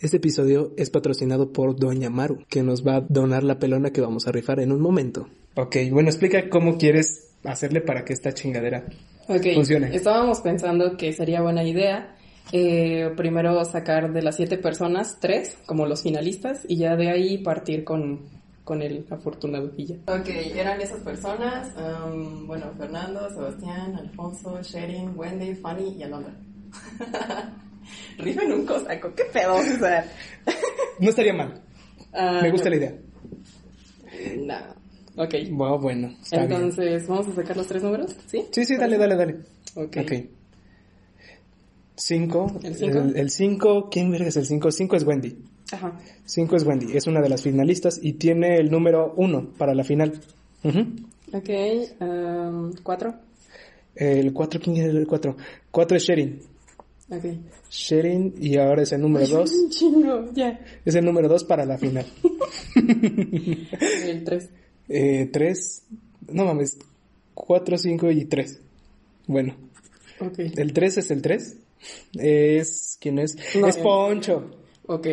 Este episodio es patrocinado por Doña Maru, que nos va a donar la pelona que vamos a rifar en un momento. Ok, bueno, explica cómo quieres hacerle para que esta chingadera Ok, funcione. estábamos pensando que sería buena idea eh, primero sacar de las siete personas tres como los finalistas y ya de ahí partir con, con el afortunado ya. Ok, eran esas personas, um, bueno, Fernando, Sebastián, Alfonso, Sherin, Wendy, Fanny y Alondra. Rifen un cosaco, qué pedo, o sea. No estaría mal. Ah, Me gusta la idea. No. Ok. Bueno, bueno, está bien. Entonces, ¿vamos a sacar los tres números? ¿Sí? Sí, sí, dale, dale, dale. Ok. Ok. Cinco. ¿El cinco? El, el cinco, ¿quién verga es el cinco? Cinco es Wendy. Ajá. Cinco es Wendy, es una de las finalistas y tiene el número uno para la final. Ujú. Ok, um, cuatro. El cuatro, ¿quién es el cuatro? Cuatro es Sherin. Ok. Sherin y ahora es el número dos. Un chingo, ya. Es el número dos para la final. El tres. Eh, tres, no mames, cuatro, cinco y tres. Bueno, Ok. el tres es el tres. Es, ¿quién es? No, es. Poncho. Ok.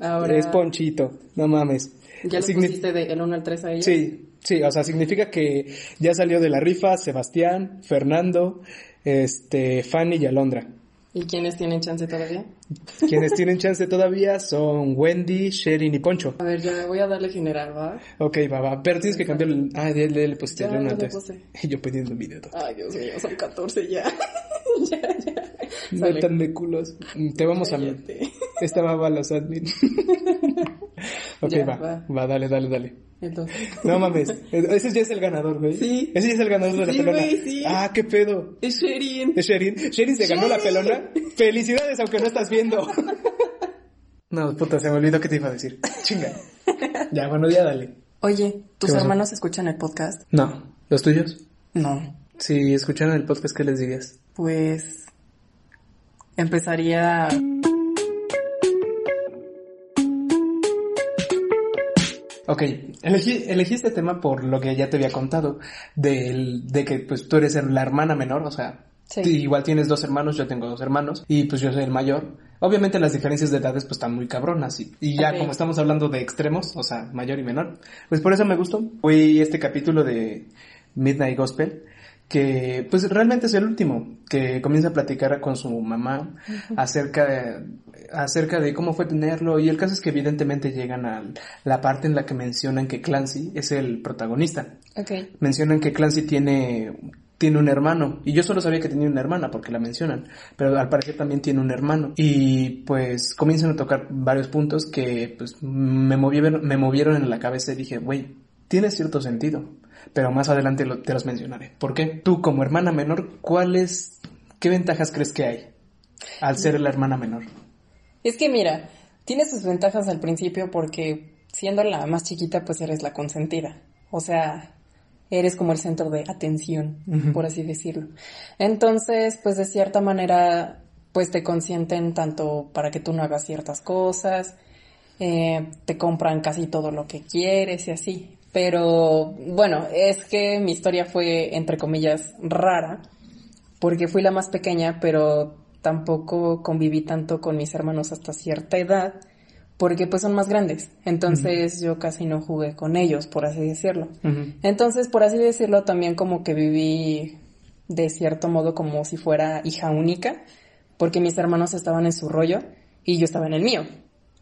Ahora. Es Ponchito, no mames. ¿Ya lo Signi- pusiste del 1 al 3 a ella? Sí, sí, o sea, significa que ya salió de la rifa Sebastián, Fernando, este, Fanny y Alondra. ¿Y quiénes tienen chance todavía? Quienes tienen chance todavía son Wendy, Sherin y Poncho. A ver, ya voy a darle general, ¿va? Ok, va, va, pero tienes que cambiar el... Ah, le, le pusiste Ya, el uno ya al yo pidiendo un video. Ay, Dios mío, son 14 ya. ya, ya. No Sale. tan de culos. Te vamos a... Cállate. Esta va a los admin. ok, Ya, va, va. va. dale, dale, dale. Entonces. No mames, ese ya es el ganador, güey. Sí. Ese ya es el ganador de la Sí, pelona. güey, sí. Ah, qué pedo. Es Sherin. ¿Es Sherin? ¿Sherin se ganó la pelona? Felicidades, aunque no estás viendo. No, puta, se me olvidó que te iba a decir. Chinga. Ya, bueno, ya dale. Oye, ¿tus hermanos escuchan el podcast? No, ¿los tuyos? No. Si escucharan el podcast, ¿qué les dirías? Pues. Empezaría. Ok, elegí, elegí este tema por lo que ya te había contado, del, de que pues tú eres la hermana menor, o sea, Sí. igual tienes dos hermanos, yo tengo dos hermanos, y pues yo soy el mayor. Obviamente las diferencias de edades pues están muy cabronas, y, y ya como estamos hablando de extremos, o sea, mayor y menor, pues por eso me gustó. Fue este capítulo de Midnight Gospel, que pues realmente es el último, que comienza a platicar con su mamá acerca de, acerca de cómo fue tenerlo y el caso es que evidentemente llegan a la parte en la que mencionan que Clancy es el protagonista. Ok. Mencionan que Clancy tiene tiene un hermano y yo solo sabía que tenía una hermana porque la mencionan, pero al parecer también tiene un hermano y pues comienzan a tocar varios puntos que pues me movieron me movieron en la cabeza y dije, "Güey, tiene cierto sentido." Pero más adelante lo- te los mencionaré. ¿Por qué? Tú como hermana menor, ¿cuáles qué ventajas crees que hay al ser la hermana menor? Es que mira, tiene sus ventajas al principio porque siendo la más chiquita, pues eres la consentida. O sea, eres como el centro de atención, por así decirlo. Entonces, pues de cierta manera, pues te consienten tanto para que tú no hagas ciertas cosas, eh, te compran casi todo lo que quieres y así. Pero bueno, es que mi historia fue, entre comillas, rara, porque fui la más pequeña, pero tampoco conviví tanto con mis hermanos hasta cierta edad, porque pues son más grandes. Entonces yo casi no jugué con ellos, por así decirlo. Entonces, por así decirlo, también como que viví de cierto modo como si fuera hija única, porque mis hermanos estaban en su rollo y yo estaba en el mío.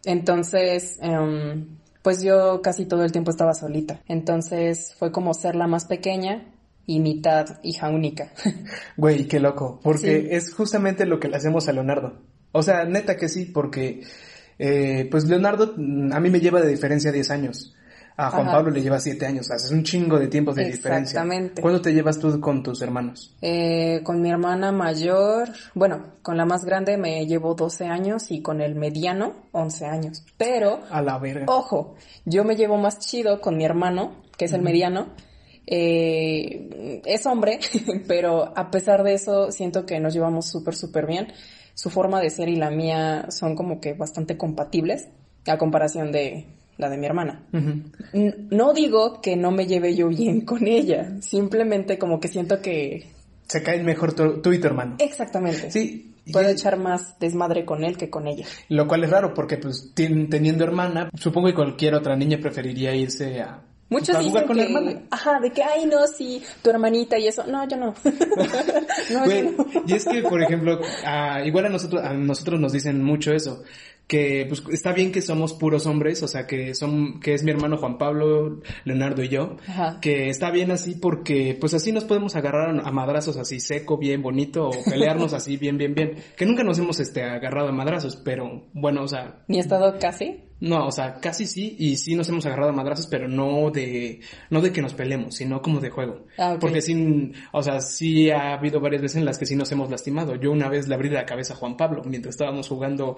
Entonces, em, pues yo casi todo el tiempo estaba solita. Entonces fue como ser la más pequeña y mitad hija única. Güey, qué loco, porque Sí. es justamente lo que le hacemos a Leonardo. O sea, neta que sí, porque eh, pues Leonardo mm, a mí me lleva de diferencia 10 años. A Juan Ajá. Pablo le lleva 7 años, o sea, es un chingo de tiempo de diferencia. Exactamente. ¿Cuándo te llevas tú con tus hermanos? Eh, con mi hermana mayor, bueno, con la más grande me llevo 12 años y con el mediano 11 años. Pero A la verga. Ojo, yo me llevo más chido con mi hermano, que es el mediano. Eh, es hombre, pero a pesar de eso siento que nos llevamos súper, súper bien. Su forma de ser y la mía son como que bastante compatibles a comparación de la de mi hermana. No digo que no me lleve yo bien con ella, simplemente como que siento que se caen mejor tú, tú y tu hermano. Exactamente. Sí. Puedo y- echar más desmadre con él que con ella. Lo cual es raro porque pues teniendo hermana, supongo que cualquier otra niña preferiría irse a, Muchos a dicen jugar con la que, hermana. ajá, de que, ay, no, sí, tu hermanita y eso. No, yo no. no, Güey, yo no. y es que, por ejemplo, a- igual a nosotros, a nosotros nos dicen mucho eso, que pues está bien que somos puros hombres, o sea, que son, que es mi hermano Juan Pablo, Leonardo y yo, Ajá. que está bien así porque pues así nos podemos agarrar a madrazos así seco, bien bonito, o pelearnos así bien, bien, bien, que nunca nos hemos este agarrado a madrazos, pero bueno, o sea, Ni he estado casi. No, o sea, casi sí, y sí nos hemos agarrado a madrazos, pero no de, no de que nos peleemos, sino como de juego. Ah, ok. Porque sí, o sea, sí ha habido varias veces en las que sí nos hemos lastimado. Yo una vez le abrí la cabeza a Juan Pablo mientras estábamos jugando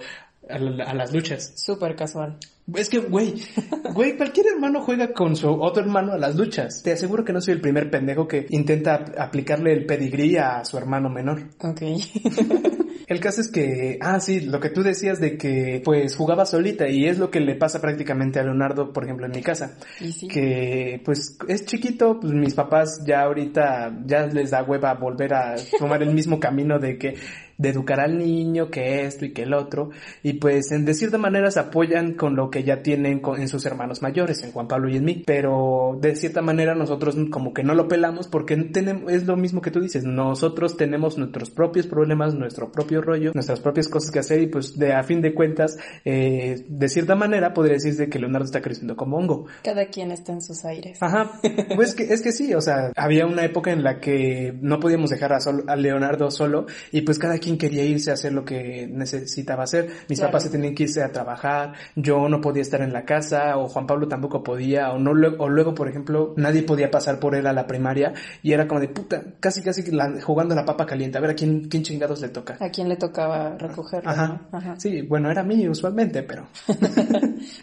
a, la- a las luchas. Súper casual. Es que, güey, güey, cualquier hermano juega con su otro hermano a las luchas. Te aseguro que no soy el primer pendejo que intenta ap- aplicarle el pedigrí a su hermano menor. Ok. El caso es que, ah, sí, lo que tú decías de que, pues, jugaba solita y es lo que le pasa prácticamente a Leonardo, por ejemplo, en mi casa. y sí. Que, pues, es chiquito, pues mis papás ya ahorita, ya les da hueva volver a tomar el mismo camino de que, de educar al niño, que esto y que el otro. Y pues, en de cierta manera se apoyan con lo que ya tienen con- en sus hermanos mayores, en Juan Pablo y en mí. Pero, de cierta manera nosotros como que no lo pelamos porque tenemos, es lo mismo que tú dices, nosotros tenemos nuestros propios problemas, nuestro propio rollo, nuestras propias cosas que hacer y pues de a fin de cuentas, eh, de cierta manera podría decirse que Leonardo está creciendo como hongo. Cada quien está en sus aires. Ajá, pues que, es que sí, o sea, había una época en la que no podíamos dejar a, sol- a Leonardo solo y pues cada quien quería irse a hacer lo que necesitaba hacer. Mis Claro. papás se tenían que irse a trabajar, yo no podía estar en la casa o Juan Pablo tampoco podía o no o luego, por ejemplo, nadie podía pasar por él a la primaria y era como de puta, casi casi la- jugando la papa caliente, a ver a quién, quién chingados le toca. ¿A quién le tocaba recogerlo? Ajá. no? Ajá. Sí, bueno, era a mí usualmente, pero...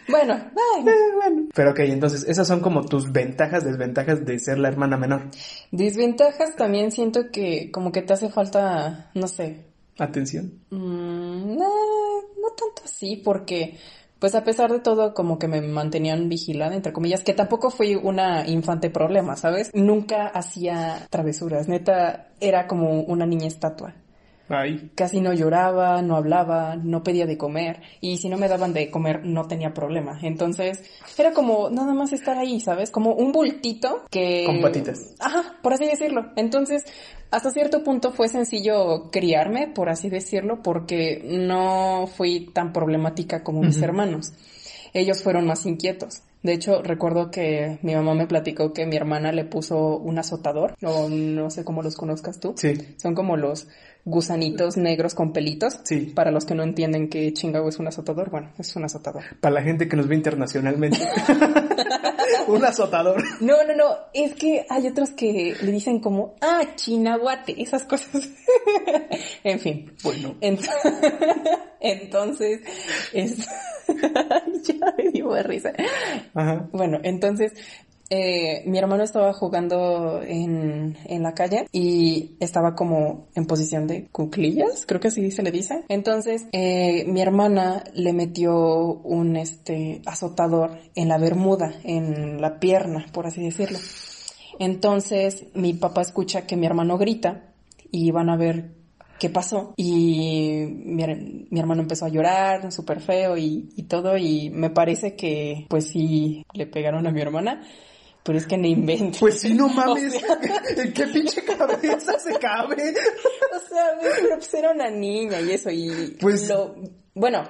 Bueno, ay, eh, bueno. Pero ok, entonces esas son como tus ventajas, desventajas de ser la hermana menor. desventajas también siento que como que te hace falta, no sé, Atención. Mm, no, no tanto así, porque pues a pesar de todo como que me mantenían vigilada, entre comillas, que tampoco fui una infante problema, ¿sabes? Nunca hacía travesuras, neta, era como una niña estatua. Ay. Casi no lloraba, no hablaba, no pedía de comer y si no me daban de comer no tenía problema. Entonces era como nada más estar ahí, ¿sabes? Como un bultito que... Con patitas. Ajá, por así decirlo. Entonces hasta cierto punto fue sencillo criarme, por así decirlo, porque no fui tan problemática como mis hermanos. Ellos fueron más inquietos. De hecho, recuerdo que mi mamá me platicó que mi hermana le puso un azotador, o no sé cómo los conozcas tú. Sí. Son como los gusanitos negros con pelitos. Sí. Para los que no entienden qué chingado es un azotador, bueno, es un azotador. Para la gente que nos ve internacionalmente. un azotador. No, no, no, es que hay otros que le dicen como, ah, chinaguate, esas cosas. en fin. Bueno. Ent- entonces, es... ya me dio risa. Ajá. Bueno, entonces eh, mi hermano estaba jugando en, en la calle y estaba como en posición de cuclillas, creo que así se le dice. Entonces eh, mi hermana le metió un este azotador en la bermuda, en la pierna, por así decirlo. Entonces mi papá escucha que mi hermano grita y van a ver qué pasó y mi, mi hermano empezó a llorar súper feo y todo y me parece que pues sí le pegaron a mi hermana pero es que no inventes Pues sí, no O mames. sea, ¿En qué pinche cabeza se cabe? o sea, pero pues era una niña y eso y Pues- lo bueno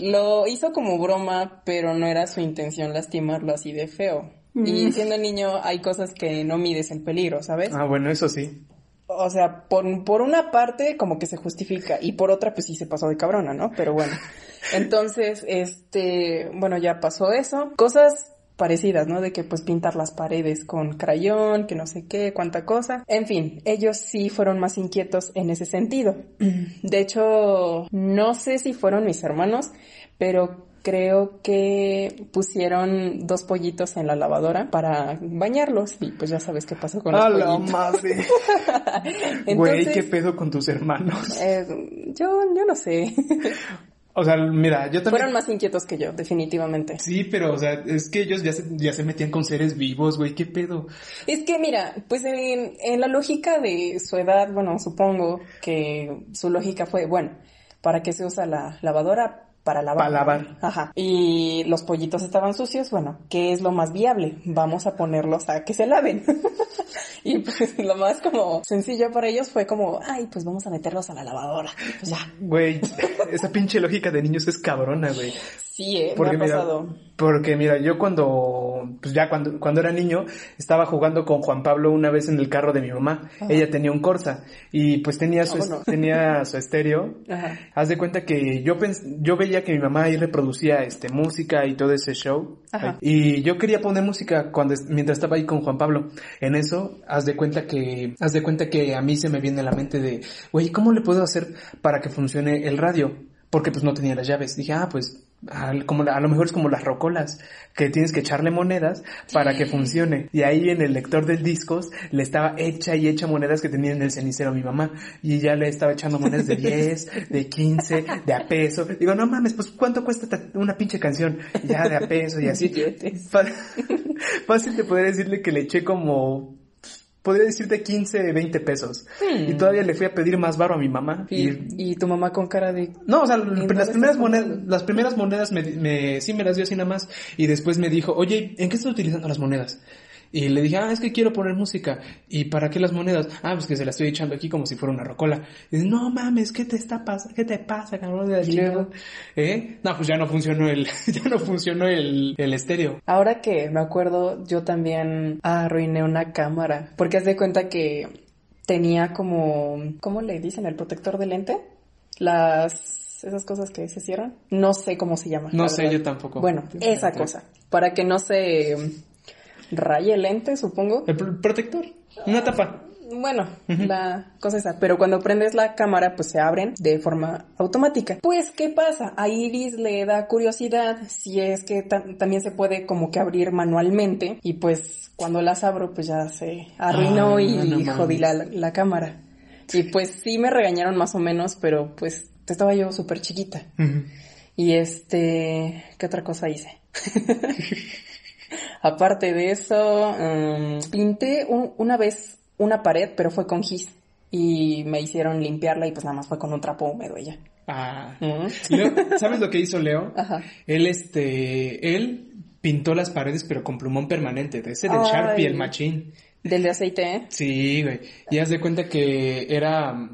lo hizo como broma pero no era su intención lastimarlo así de feo y siendo niño hay cosas que no mides el peligro ¿sabes? Ah, bueno, eso sí. O sea, por, por una parte como que se justifica y por otra pues sí se pasó de cabrona, ¿no? Pero bueno. Entonces, este, bueno, ya pasó eso. Cosas parecidas, ¿no? De que pues pintar las paredes con crayón, que no sé qué, cuánta cosa. En fin, ellos sí fueron más inquietos en ese sentido. De hecho, no sé si fueron mis hermanos, pero creo que pusieron dos pollitos en la lavadora para bañarlos y pues ya sabes qué pasó con los A la pollitos. madre. Güey, ¿qué pedo con tus hermanos? eh, yo, yo no sé. O sea, mira, yo también... Fueron más inquietos que yo, definitivamente. Sí, pero, o sea, es que ellos ya se, ya se metían con seres vivos, güey, ¿qué pedo? Es que, mira, pues en, en la lógica de su edad, bueno, supongo que su lógica fue, bueno, ¿para qué se usa la lavadora? Para lavar. Para lavar. Ajá. Y los pollitos estaban sucios, bueno, ¿qué es lo más viable? Vamos a ponerlos a que se laven. y pues lo más como sencillo para ellos fue como, ay, pues vamos a meterlos a la lavadora. Pues ya. Güey, esa pinche lógica de niños es cabrona, güey. Sí, eh, Porque me ha mira, pasado. porque mira, yo cuando, pues ya cuando, cuando era niño, estaba jugando con Juan Pablo una vez en el carro de mi mamá. Ajá. Ella tenía un Corsa y pues tenía su, Ah, tenía su estéreo. Ajá. Haz de cuenta que yo pens yo veía que mi mamá ahí reproducía este música y todo ese show. Ajá. Y yo quería poner música cuando mientras estaba ahí con Juan Pablo. En eso, haz de cuenta que haz de cuenta que a mí se me viene a la mente de, "Güey, ¿cómo le puedo hacer para que funcione el radio?" Porque pues no tenía las llaves. Dije, "Ah, pues al- como la- a lo mejor es como las rocolas, que tienes que echarle monedas para que funcione. Y ahí en el lector del discos le estaba hecha y hecha monedas que tenía en el cenicero a mi mamá. Y ya le estaba echando monedas de 10, de 15, de a peso. Digo, no mames, pues ¿cuánto cuesta esta- una pinche canción? Ya de a peso y así. Fácil te podría decirle que le eché como, podría decirte 15, 20 pesos. Y todavía le fui a pedir más varo a mi mamá. Y, y y tu mamá con cara de... no, o sea, ¿En dónde las primeras monedas, las primeras monedas me, me, sí me las dio así nada más. Y después me dijo, oye, ¿en qué estás utilizando las monedas? Y le dije, ah, es que quiero poner música. ¿Y para qué las monedas? Ah, pues que se las estoy echando aquí como si fuera una rocola. Y dice, no mames, ¿qué te está pasando? ¿Qué te pasa, cabrón de la Y chingada?" luego- ¿Eh? No, pues ya no funcionó el, ya no funcionó el, el estéreo. Ahora que me acuerdo, yo también arruiné una cámara. Porque haz de cuenta que tenía como... ¿Cómo le dicen? ¿El protector de lente? Las... Esas cosas que se cierran. No sé cómo se llama. No sé, verdad. yo tampoco. Bueno, esa cosa. Para que no se raye el lente, supongo. El pr- protector. Una tapa. Bueno, la cosa esa. Pero cuando prendes la cámara, pues se abren de forma automática. Pues, ¿qué pasa? A Iris le da curiosidad si es que ta- también se puede como que abrir manualmente. Y pues, cuando las abro, pues ya se arruinó Ah, y no jodí la, la cámara. Y pues sí me regañaron más o menos, pero pues estaba yo súper chiquita. Y este, ¿qué otra cosa hice? Aparte de eso, mm, pinté un- una vez una pared, pero fue con gis. Y me hicieron limpiarla y pues nada más fue con un trapo húmedo ya. Ah. Leo, ¿sabes lo que hizo Leo? Ajá. Él, este, él pintó las paredes pero con plumón permanente, de ese del Ay. Sharpie, el machín. Del de aceite, ¿eh? Sí, güey. Y haz de cuenta que era,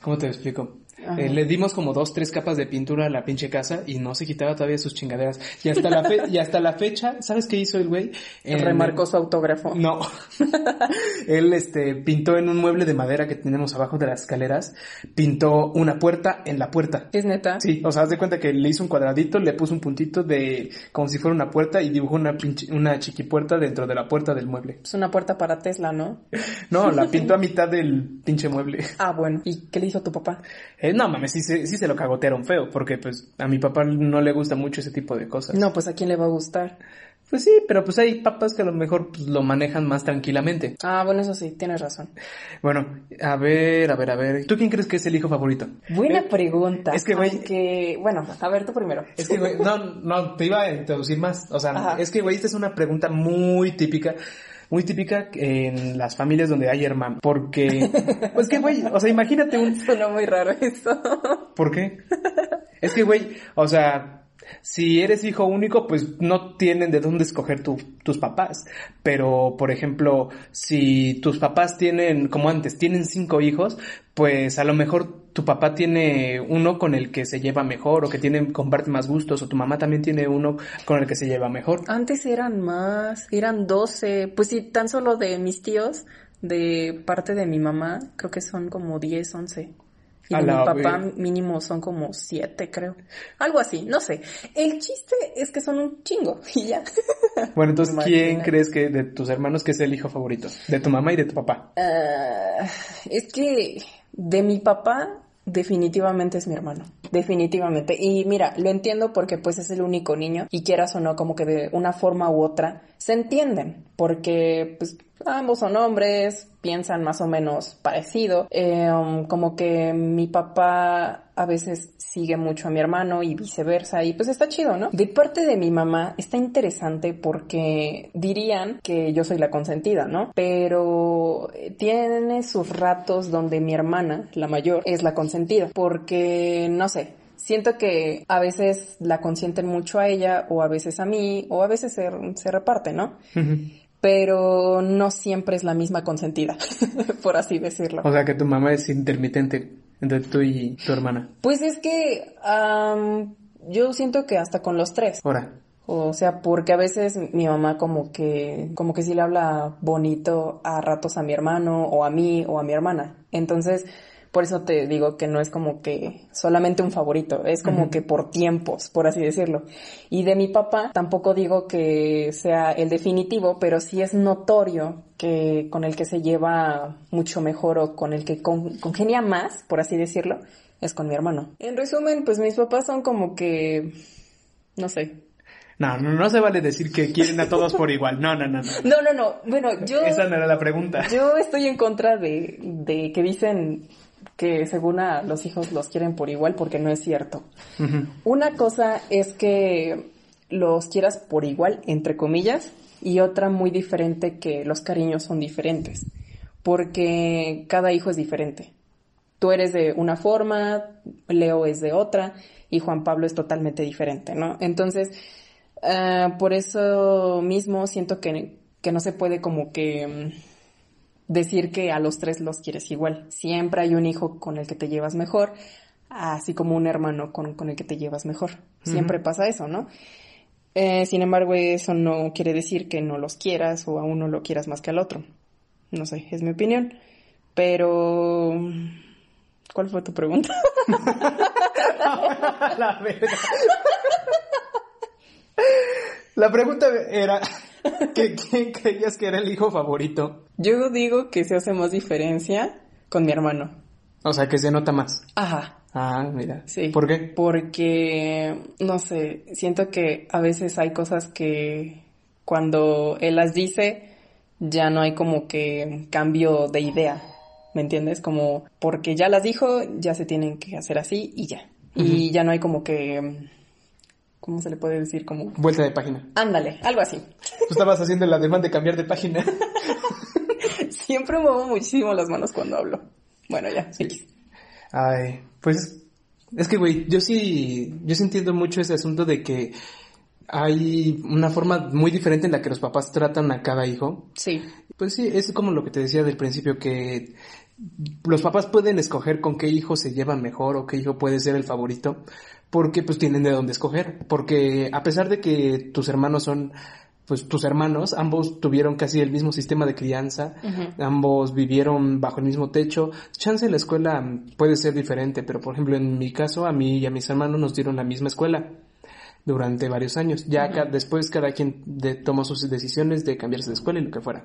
¿cómo te lo explico? Eh, le dimos como dos, tres capas de pintura a la pinche casa y no se quitaba todavía sus chingaderas. Y hasta la, fe- y hasta la fecha, ¿sabes qué hizo el güey? En- Remarcó su autógrafo. No. Él, este, pintó en un mueble de madera que tenemos abajo de las escaleras, pintó una puerta en la puerta. ¿Es neta? Sí, o sea, haz de cuenta que le hizo un cuadradito, le puso un puntito de, como si fuera una puerta y dibujó una pinche, una chiquipuerta dentro de la puerta del mueble. Es una puerta para Tesla, ¿no? No, la pintó a mitad del pinche mueble. Ah, bueno. ¿Y qué le hizo tu papá? Eh, no mames, sí, se- sí se lo cagotearon feo, porque pues a mi papá no le gusta mucho ese tipo de cosas. No, pues a quién le va a gustar. Pues sí, pero pues hay papás que a lo mejor pues, lo manejan más tranquilamente. Ah, bueno, eso sí, tienes razón. Bueno, a ver, a ver, a ver. ¿Tú quién crees que es el hijo favorito? Buena Eh, pregunta. es que, güey- aunque- bueno, a ver tú primero. Es que, güey, no, no, te iba a introducir más. O sea, Ajá. es que, güey, esta es una pregunta muy típica, muy típica en las familias donde hay hermanos. Porque, pues que, güey, o sea, imagínate un... Suena muy raro eso. ¿Por qué? Es que, güey, o sea, si eres hijo único, pues no tienen de dónde escoger tu- tus papás. Pero, por ejemplo, si tus papás tienen, como antes, tienen cinco hijos, pues a lo mejor tu papá tiene uno con el que se lleva mejor o que tiene, comparte más gustos o tu mamá también tiene uno con el que se lleva mejor. Antes eran más, eran 12, pues sí, tan solo de mis tíos, de parte de mi mamá, creo que son como 10, 11. Y de mi papá mínimo son como 7, creo. Algo así, no sé. El chiste es que son un chingo y ya. Bueno, entonces, ¿quién crees que de tus hermanos que es el hijo favorito? De tu mamá y de tu papá. Ah, es que de mi papá definitivamente es mi hermano, definitivamente. Y mira, lo entiendo porque pues es el único niño y quieras o no, como que de una forma u otra se entienden, porque pues ambos son hombres, piensan más o menos parecido. Eh, um, como que mi papá a veces sigue mucho a mi hermano y viceversa y pues está chido, ¿no? De parte de mi mamá está interesante porque dirían que yo soy la consentida, ¿no? Pero tiene sus ratos donde mi hermana, la mayor, es la consentida porque, no sé, siento que a veces la consienten mucho a ella o a veces a mí o a veces se, se reparte, ¿no? Pero no siempre es la misma consentida, por así decirlo. O sea que tu mamá es intermitente entre tú y tu hermana. Pues es que yo siento que hasta con los tres. Ahora. O sea, porque a veces mi mamá como que, como que sí le habla bonito a ratos a mi hermano o a mí o a mi hermana. Entonces, por eso te digo que no es como que solamente un favorito, es como que por tiempos, por así decirlo. Y de mi papá tampoco digo que sea el definitivo, pero sí es notorio que con el que se lleva mucho mejor o con el que congenia más, por así decirlo, es con mi hermano. En resumen, pues mis papás son como que, no sé, no, no, no se vale decir que quieren a todos por igual. No, no, no. No, no, no. no. Bueno, yo... Esa no era la pregunta. Yo estoy en contra de, de que dicen que según a los hijos los quieren por igual porque no es cierto. Una cosa es que los quieras por igual, entre comillas, y otra muy diferente que los cariños son diferentes, porque cada hijo es diferente. Tú eres de una forma, Leo es de otra y Juan Pablo es totalmente diferente, ¿no? Entonces, ah, por eso mismo siento que, que no se puede como que mm, decir que a los tres los quieres igual. Siempre hay un hijo con el que te llevas mejor, así como un hermano con, el que te llevas mejor. Siempre pasa eso, ¿no? Eh, sin embargo, eso no quiere decir que no los quieras o a uno lo quieras más que al otro. No sé, es mi opinión. Pero... ¿Cuál fue tu pregunta? La La pregunta era ¿quién creías que era el hijo favorito? Yo digo que se hace más diferencia con mi hermano. O sea, que se nota más. Ajá. Ah, mira. Sí. ¿Por qué? Porque, no sé, siento que a veces hay cosas que cuando él las dice, ya no hay como que cambio de idea. ¿Me entiendes? Como porque ya las dijo, ya se tienen que hacer así y ya. Y ya no hay como que ¿cómo se le puede decir? Como... Vuelta de página. Ándale, algo así. Tú estabas haciendo el ademán de cambiar de página. Siempre muevo muchísimo las manos cuando hablo. Bueno, ya, sí. Ay, pues es que, güey, yo sí, yo sí entiendo mucho ese asunto de que hay una forma muy diferente en la que los papás tratan a cada hijo. Sí. Pues sí, es como lo que te decía del principio, que los papás pueden escoger con qué hijo se llevan mejor o qué hijo puede ser el favorito, porque pues tienen de dónde escoger, porque a pesar de que tus hermanos son pues tus hermanos, ambos tuvieron casi el mismo sistema de crianza, ambos vivieron bajo el mismo techo. Chance la escuela puede ser diferente, pero por ejemplo en mi caso a mí y a mis hermanos nos dieron la misma escuela durante varios años. Ya después cada quien de, tomó sus decisiones de cambiarse de escuela y lo que fuera.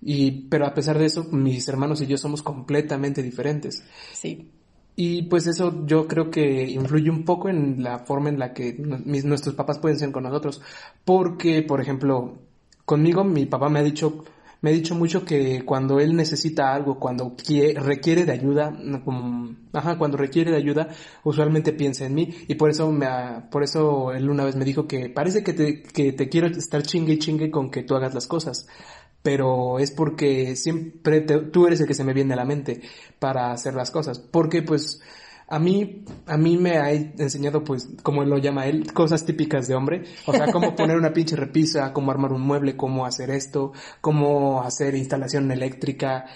Y, pero a pesar de eso, mis hermanos y yo somos completamente diferentes. Sí. Y pues eso yo creo que influye un poco en la forma en la que nuestros papás pueden ser con nosotros. Porque, por ejemplo, conmigo mi papá me ha dicho, me ha dicho mucho que cuando él necesita algo, cuando requiere de ayuda, ajá, cuando requiere de ayuda, usualmente piensa en mí. Y por eso me, por eso él una vez me dijo que parece que te, que te quiero estar chingue y chingue con que tú hagas las cosas pero es porque siempre tú eres el que se me viene a la mente para hacer las cosas, porque pues a mí, a mí me ha enseñado, pues, como lo llama él, cosas típicas de hombre. O sea, cómo poner una pinche repisa, cómo armar un mueble, cómo hacer esto, cómo hacer instalación eléctrica,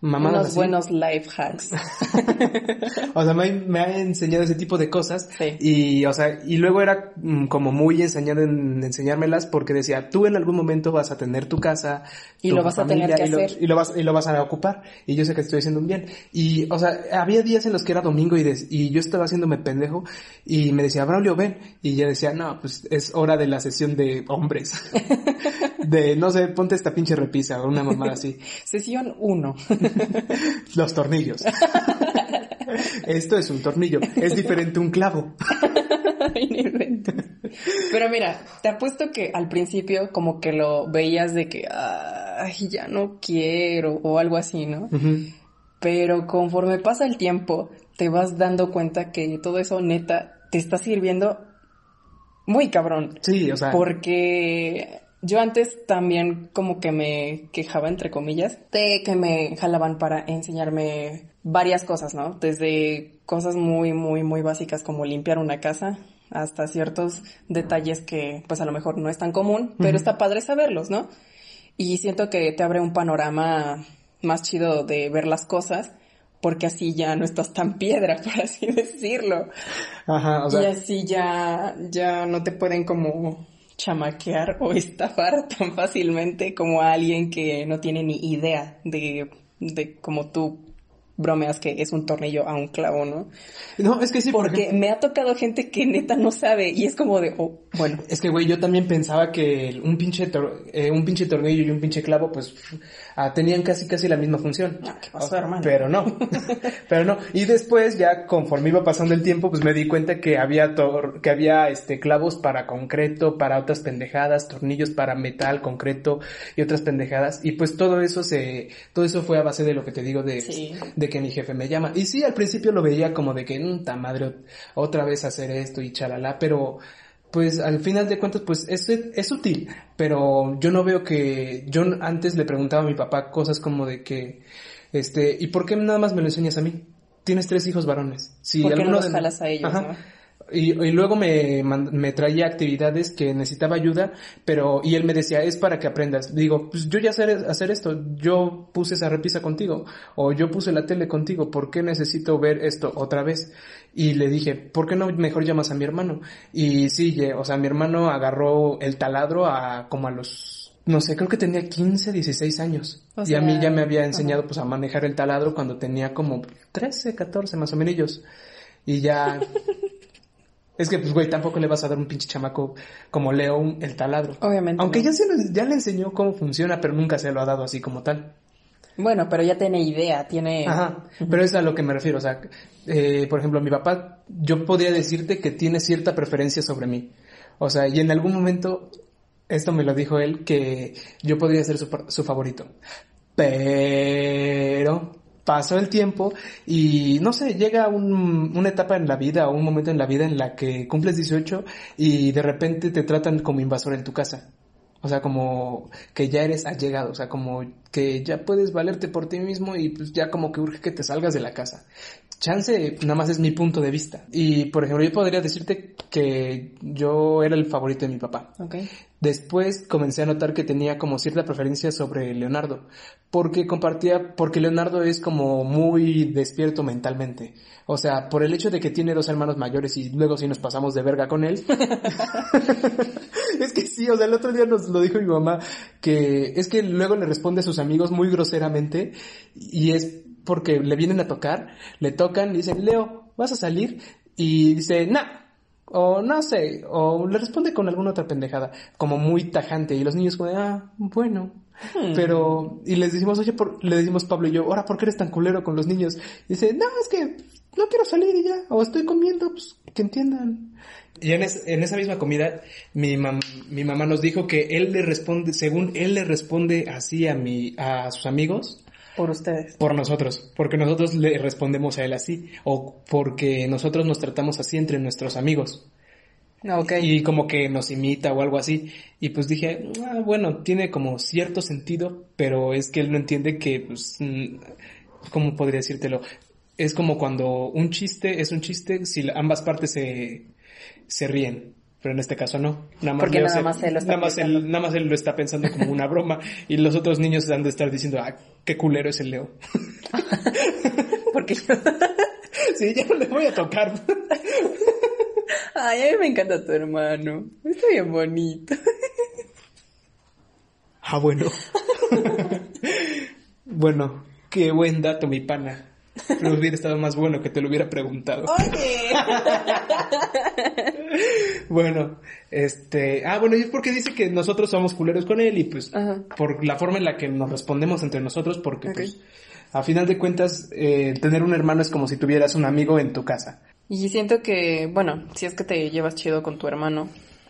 mamadas Unos buenos life hacks. o sea, me, ha enseñado ese tipo de cosas. Y, o sea, y luego era mm, como muy enseñado en enseñármelas porque decía, tú en algún momento vas a tener tu casa. Y lo vas a tener que y hacer. y lo vas, y lo vas a ocupar. Y yo sé que estoy haciendo un bien. Y, o sea, había días en los que era domingo y, y yo estaba haciéndome pendejo y me decía, Braulio, ven. Y yo decía, no, pues es hora de la sesión de hombres. de, no sé, ponte esta pinche repisa o una mamada así. Sesión 1. Los tornillos. Esto es un tornillo. Es diferente un clavo. Pero mira, te apuesto que al principio como que lo veías de que, ay, ya no quiero o algo así, ¿no? Pero conforme pasa el tiempo, te vas dando cuenta que todo eso neta te está sirviendo muy cabrón. Sí, o sea. Porque yo antes también como que me quejaba, entre comillas, de que me jalaban para enseñarme varias cosas, ¿no? Desde cosas muy, muy, muy básicas como limpiar una casa hasta ciertos detalles que pues a lo mejor no es tan común, pero está padre saberlos, ¿no? Y siento que te abre un panorama más chido de ver las cosas porque así ya no estás tan piedra, por así decirlo. Ajá, o sea. Y así ya, ya no te pueden como chamaquear o estafar tan fácilmente como a alguien que no tiene ni idea de, de cómo tú bromeas que es un tornillo a un clavo, ¿no? No, es que sí, porque me ha tocado gente que neta no sabe y es como de, oh, bueno. Es que, güey, yo también pensaba que un pinche, eh, un pinche tornillo y un pinche clavo, pues, ah, tenían casi casi la misma función. Ah, ¿qué pasó, hermano? Pero no, pero no. Y después, ya conforme iba pasando el tiempo, pues me di cuenta que había tor que había, este, clavos para concreto, para otras pendejadas, tornillos para metal, concreto y otras pendejadas. Y pues todo eso se, todo eso fue a base de lo que te digo de, de que mi jefe me llama. Y sí, al principio lo veía como de que, ta madre, otra vez hacer esto y chalala, pero pues al final de cuentas, pues es, es útil, pero yo no veo que, yo antes le preguntaba a mi papá cosas como de que, este, ¿y por qué nada más me lo enseñas a mí? Tienes tres hijos varones. Si ¿Por qué no los jalas a ellos, y, luego me, me traía actividades que necesitaba ayuda, pero, y él me decía, es para que aprendas. Digo, pues yo ya sé hacer esto, yo puse esa repisa contigo, o yo puse la tele contigo, ¿por qué necesito ver esto otra vez? Y le dije, ¿por qué no mejor llamas a mi hermano? Y sí, o sea, mi hermano agarró el taladro a como a los no sé, creo que tenía 15, 16 años. y a mí ya me había enseñado pues a manejar el taladro cuando tenía como 13, 14 más o menos. Y ya Es que, pues, güey, tampoco le vas a dar un pinche chamaco como Leo el taladro. Obviamente. Aunque ya, se ya le enseñó cómo funciona, pero nunca se lo ha dado así como tal. Bueno, pero ya tiene idea, tiene... Ajá, pero es a lo que me refiero, o sea, eh, por ejemplo, mi papá, yo podría decirte que tiene cierta preferencia sobre mí. O sea, y en algún momento, esto me lo dijo él, que yo podría ser su, su favorito. Pero pasó el tiempo y no sé, llega un, una etapa en la vida o un momento en la vida en la que cumples 18 y de repente te tratan como invasor en tu casa. O sea, como que ya eres allegado, o sea, como que ya puedes valerte por ti mismo y pues ya como que urge que te salgas de la casa. Chance nada más es mi punto de vista. Y por ejemplo, yo podría decirte que yo era el favorito de mi papá. Okay. Después comencé a notar que tenía como cierta preferencia sobre Leonardo, porque compartía, porque Leonardo es como muy despierto mentalmente. O sea, por el hecho de que tiene dos hermanos mayores y luego sí nos pasamos de verga con él. es que sí, o sea, el otro día nos lo dijo mi mamá, que es que luego le responde a sus amigos muy groseramente y es porque le vienen a tocar, le tocan y dicen, Leo, ¿vas a salir? Y dice, nah, o no sé, o le responde con alguna otra pendejada, como muy tajante, y los niños como, ah, bueno. Hmm. Pero, y les decimos, oye, por, le decimos Pablo y yo, ahora, ¿por qué eres tan culero con los niños? Y dice, no, es que no quiero salir y ya, o estoy comiendo, pues, que entiendan. Y en, en esa misma comida, mi, mi mamá nos dijo que él le responde, según él le responde así a mi, a sus amigos, por ustedes. Por nosotros, porque nosotros le respondemos a él así, o porque nosotros nos tratamos así entre nuestros amigos. Ah, okay. Y como que nos imita o algo así. Y pues dije, ah, bueno, tiene como cierto sentido, pero es que él no entiende que, pues, mm, ¿cómo podría decírtelo? Es como cuando un chiste es un chiste si ambas partes se, se ríen pero en este caso no. Nada más Porque nada más él lo está nada más, él, nada más él lo está pensando como una broma y los otros niños han de estar diciendo, ah, qué culero es el Leo. Porque sí, ya no le voy a tocar. Ay, a mí me encanta tu hermano. Está bien bonito. Ah, bueno. bueno, qué buen dato, mi pana. Pero hubiera estado más bueno que te lo hubiera preguntado. Oye. bueno, este, ah, bueno, y es porque dice que nosotros somos culeros con él y pues por la forma en la que nos respondemos entre nosotros, porque pues a final de cuentas eh, tener un hermano es como si tuvieras un amigo en tu casa. Y siento que, bueno, si es que te llevas chido con tu hermano,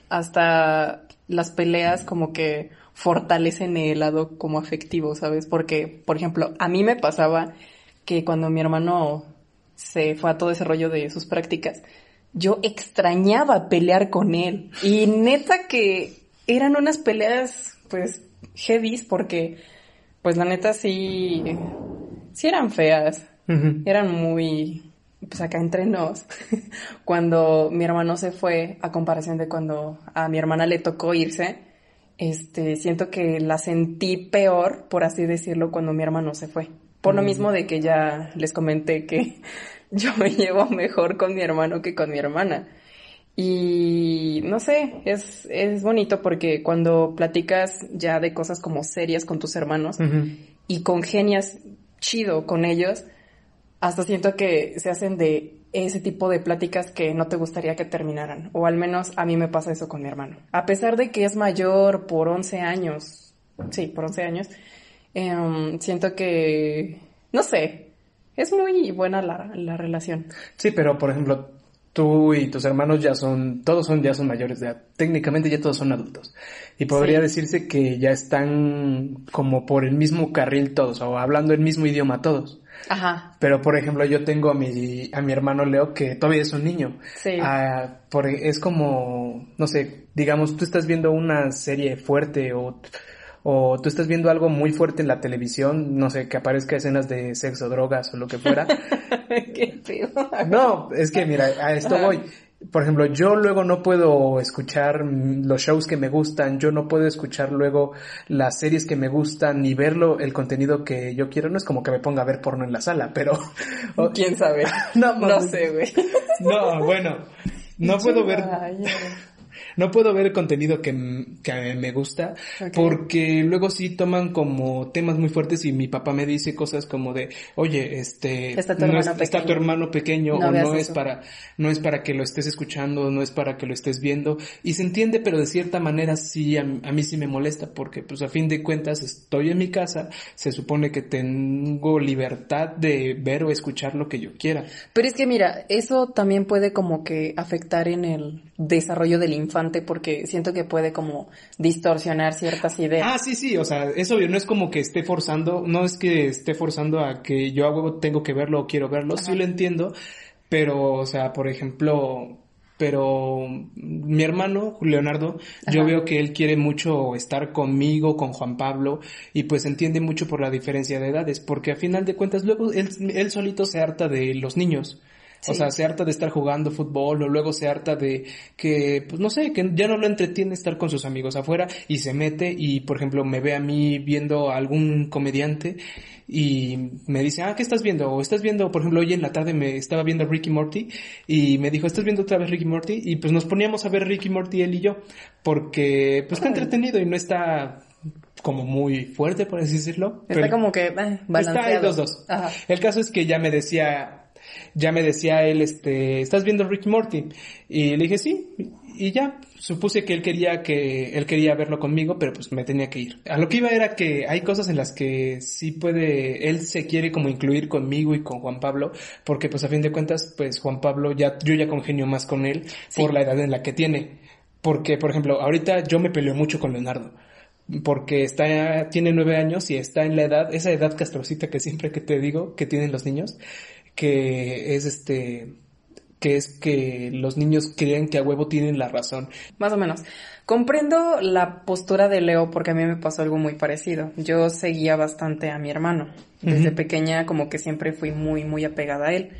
hasta las peleas como que fortalecen el lado como afectivo, ¿sabes? Porque, por ejemplo, a mí me pasaba que cuando mi hermano se fue a todo ese rollo de sus prácticas, yo extrañaba pelear con él. Y neta que eran unas peleas, pues, heavies porque, pues, la neta sí, sí eran feas. Eran muy, pues acá entre nos, cuando mi hermano se fue, a comparación de cuando a mi hermana le tocó irse, este, siento que la sentí peor, por así decirlo, cuando mi hermano se fue. Por lo mm. mismo de que ya les comenté que yo me llevo mejor con mi hermano que con mi hermana. Y no sé, es, es bonito porque cuando platicas ya de cosas como serias con tus hermanos y congenias chido con ellos, hasta siento que se hacen de ese tipo de pláticas que no te gustaría que terminaran. O al menos a mí me pasa eso con mi hermano. A pesar de que es mayor por 11 años, sí, por 11 años, em, siento que, no sé, es muy buena la, la relación. Sí, pero por ejemplo, tú y tus hermanos ya son, todos son, ya son mayores de edad. Técnicamente ya todos son adultos. Y podría decirse que ya están como por el mismo carril todos, o hablando el mismo idioma todos. Ajá. Pero por ejemplo, yo tengo a mi, a mi hermano Leo que todavía es un niño. Sí. Ah, por, es como, no sé, digamos, tú estás viendo una serie fuerte o, o tú estás viendo algo muy fuerte en la televisión, no sé, que aparezca escenas de sexo, drogas o lo que fuera. Qué feo. No, es que mira, a esto voy por ejemplo, yo luego no puedo escuchar los shows que me gustan, yo no puedo escuchar luego las series que me gustan, ni verlo, el contenido que yo quiero. No es como que me ponga a ver porno en la sala, pero... ¿Quién sabe? no, no sé, güey. No, bueno, no puedo ver no puedo ver el contenido que, me gusta porque luego sí toman como temas muy fuertes y mi papá me dice cosas como de, oye, este, está tu, hermano, pequeño. o no es para, no es para que lo estés escuchando, no es para que lo estés viendo y se entiende, pero de cierta manera sí a, mí sí me molesta porque pues a fin de cuentas estoy en mi casa, se supone que tengo libertad de ver o escuchar lo que yo quiera. Pero es que mira, eso también puede como que afectar en el desarrollo del infante porque siento que puede como distorsionar ciertas ideas. Ah, sí, sí, o sea, es obvio, no es como que esté forzando, no es que esté forzando a que yo hago, tengo que verlo o quiero verlo, sí lo entiendo, pero, o sea, por ejemplo, pero mi hermano Leonardo, yo veo que él quiere mucho estar conmigo, con Juan Pablo, y pues entiende mucho por la diferencia de edades, porque a final de cuentas luego él, él solito se harta de los niños. O sea, se harta de estar jugando fútbol o luego se harta de que, pues no sé, que ya no lo entretiene estar con sus amigos afuera y se mete y, por ejemplo, me ve a mí viendo a algún comediante y me dice, ah, ¿qué estás viendo? O estás viendo, por ejemplo, hoy en la tarde me estaba viendo Ricky Morty y me dijo, ¿estás viendo otra vez Ricky Morty? Y pues nos poníamos a ver Ricky Morty él y yo porque pues está entretenido y no está como muy fuerte, por así decirlo. Está como que eh, Está ahí dos dos. El caso es que ya me decía, ya me decía él, este, ¿estás viendo Rick Morty? Y le dije, sí, y ya, supuse que él quería que, él quería verlo conmigo, pero pues me tenía que ir. A lo que iba era que hay cosas en las que sí puede, él se quiere como incluir conmigo y con Juan Pablo, porque pues a fin de cuentas, pues Juan Pablo ya, yo ya congenio más con él por la edad en la que tiene. Porque, por ejemplo, ahorita yo me peleo mucho con Leonardo porque está, tiene nueve años y está en la edad, esa edad castrocita que siempre que te digo que tienen los niños, que es este que es que los niños creen que a huevo tienen la razón. Más o menos. Comprendo la postura de Leo porque a mí me pasó algo muy parecido. Yo seguía bastante a mi hermano. Desde pequeña como que siempre fui muy, muy apegada a él.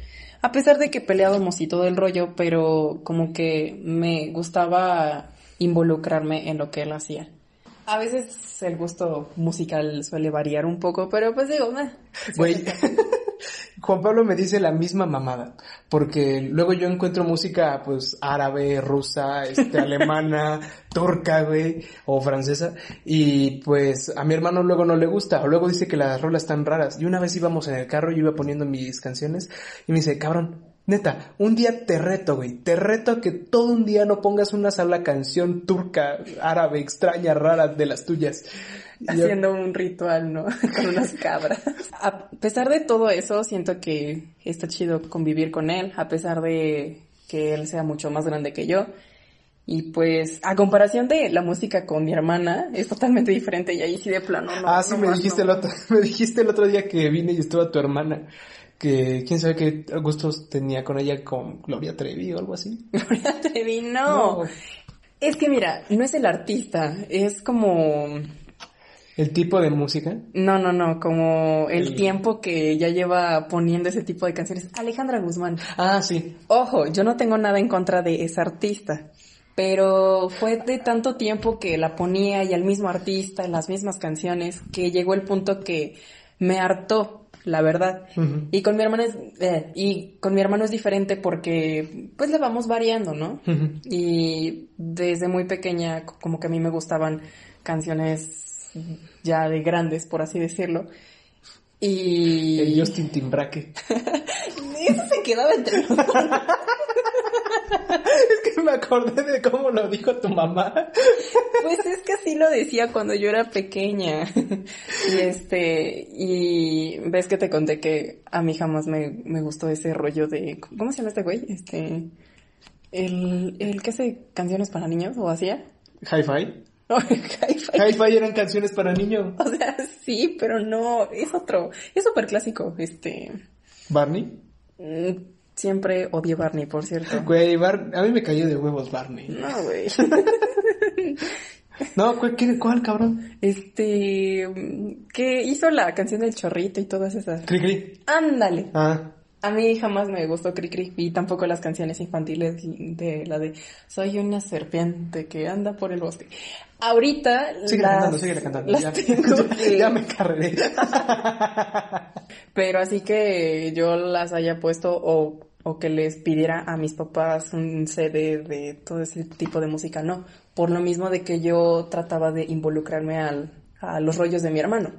A pesar de que peleábamos y todo el rollo, pero como que me gustaba involucrarme en lo que él hacía. A veces el gusto musical suele variar un poco, pero pues digo, eh, Güey, Juan Pablo me dice la misma mamada, porque luego yo encuentro música pues árabe, rusa, este, alemana, turca, güey, o francesa, y pues a mi hermano luego no le gusta, o luego dice que las rolas están raras. Y una vez íbamos en el carro, yo iba poniendo mis canciones, y me dice, cabrón, Neta, un día te reto, güey. Te reto a que todo un día no pongas una sola canción turca, árabe, extraña, rara de las tuyas. Haciendo un ritual, ¿no? Con unas cabras. A pesar de todo eso, siento que está chido convivir con él, a pesar de que él sea mucho más grande que yo. Y pues, a comparación de la música con mi hermana, es totalmente diferente y ahí sí de plano no. ah, sí, no me más, dijiste, no. el otro, me dijiste el otro día que vine y estuvo tu hermana. Que quién sabe qué gustos tenía con ella, con Gloria Trevi o algo así. Gloria Trevi, no. Es que mira, no es el artista, es como... El tipo de música. No, no, no, como el El- tiempo que ya lleva poniendo ese tipo de canciones. Alejandra Guzmán. Ah, sí. Ojo, yo no tengo nada en contra de esa artista, pero fue de tanto tiempo que la ponía y al mismo artista, las mismas canciones, que llegó el punto que me hartó, la verdad. Y con mi hermano es, eh, y con mi hermano es diferente porque pues le vamos variando, ¿no? Y desde muy pequeña como que a mí me gustaban canciones ya de grandes, por así decirlo. Y El Justin Timbraque. eso se quedaba entre nosotros. es que me acordé de cómo lo dijo tu mamá. Pues es que así lo decía cuando yo era pequeña. Y este, y ves que te conté que a mí jamás me, me gustó ese rollo de, ¿cómo se llama este güey? Este, el, el que hace canciones para niños o hacía. Hi-Fi. No, Hi-Fi. Eran canciones para niños. O sea, sí, pero no, es otro, es súper clásico, este, Barney. mm, siempre odié Barney, por cierto. Güey, Bar- a mí me cayó de huevos Barney. No, güey. No, ¿cuál, qué- cuál cabrón? Este, que hizo la canción del chorrito y todas esas. Cri Cri. Ándale. Ah, A mí jamás me gustó Cri Cri y tampoco las canciones infantiles de la de Soy una serpiente que anda por el bosque. Ahorita sigue las, cantando, sigue cantando. las Ya, tengo ya- que- ya me carreré. Pero así que yo las haya puesto o, o que les pidiera a mis papás un CD de todo ese tipo de música, no. Por lo mismo de que yo trataba de involucrarme al, a los rollos de mi hermano.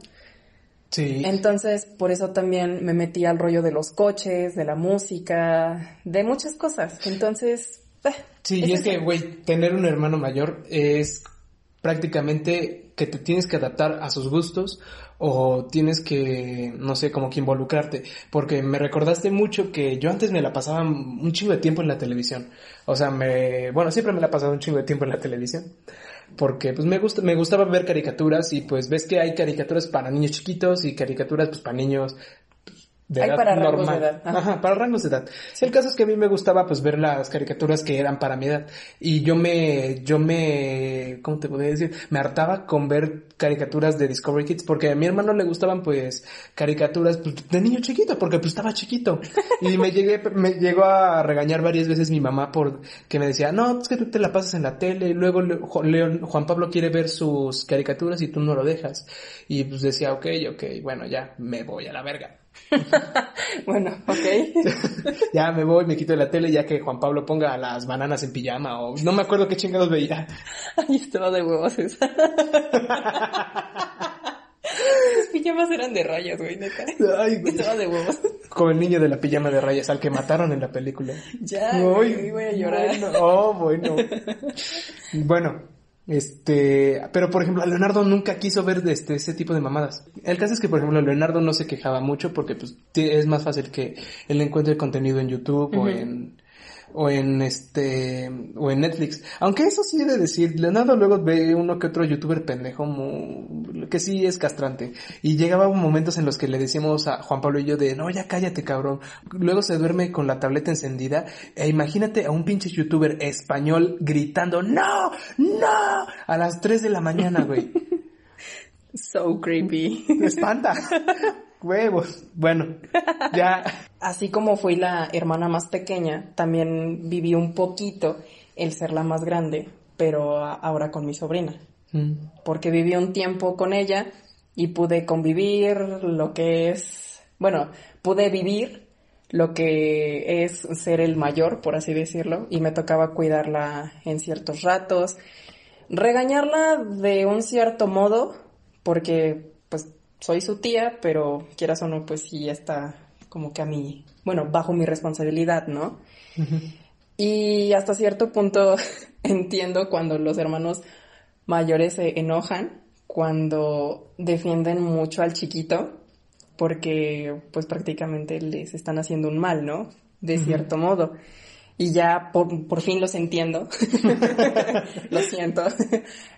Sí. Entonces, por eso también me metí al rollo de los coches, de la música, de muchas cosas. Entonces, eh, Sí, y es que, güey, tener un hermano mayor es prácticamente que te tienes que adaptar a sus gustos o tienes que, no sé, como que involucrarte. Porque me recordaste mucho que yo antes me la pasaba un chingo de tiempo en la televisión. O sea, me, bueno, siempre me la he pasado un chingo de tiempo en la televisión. Porque pues me gusta, me gustaba ver caricaturas y pues ves que hay caricaturas para niños chiquitos y caricaturas pues para niños de Hay edad para rangos de edad, ajá. Ajá, para rangos de edad. El caso es que a mí me gustaba pues ver las caricaturas que eran para mi edad y yo me yo me ¿cómo te podría decir? Me hartaba con ver caricaturas de Discovery Kids porque a mi hermano le gustaban pues caricaturas pues, de niño chiquito porque pues estaba chiquito y me llegué me llegó a regañar varias veces mi mamá por que me decía, "No, es que tú te la pasas en la tele y luego Le- Jo- León- Juan Pablo quiere ver sus caricaturas y tú no lo dejas." Y pues decía, "Ok, ok, bueno, ya me voy a la verga." bueno, ok. ya me voy, me quito de la tele ya que Juan Pablo ponga las bananas en pijama o no me acuerdo qué chingados veía. Ahí estaba de huevos esa. Sus pijamas eran de rayas, güey, neta. Ay, güey. Estaba de huevos. Como el niño de la pijama de rayas al que mataron en la película. Ya, Ay, güey, voy a llorar. Bueno, oh, bueno. bueno, este, pero por ejemplo, a Leonardo nunca quiso ver este, ese tipo de mamadas. El caso es que, por ejemplo, Leonardo no se quejaba mucho porque pues es más fácil que él encuentre contenido en YouTube o en o en este o en Netflix. Aunque eso sí he de decir, Leonardo luego ve uno que otro youtuber pendejo que sí es castrante. Y llegaba momentos en los que le decíamos a Juan Pablo y yo de no ya cállate cabrón. Luego se duerme con la tableta encendida e imagínate a un pinche youtuber español gritando no, no a las 3 de la mañana, güey. So creepy. Me espanta. Huevos. Bueno, ya. Así como fui la hermana más pequeña, también viví un poquito el ser la más grande, pero ahora con mi sobrina. Mm. Porque viví un tiempo con ella y pude convivir lo que es, bueno, pude vivir lo que es ser el mayor, por así decirlo, y me tocaba cuidarla en ciertos ratos, regañarla de un cierto modo, porque soy su tía, pero quieras o no, pues sí está como que a mí, bueno, bajo mi responsabilidad, ¿no? Y hasta cierto punto entiendo cuando los hermanos mayores se enojan, cuando defienden mucho al chiquito, porque pues prácticamente les están haciendo un mal, ¿no? De cierto modo y ya por, por fin los entiendo. lo siento.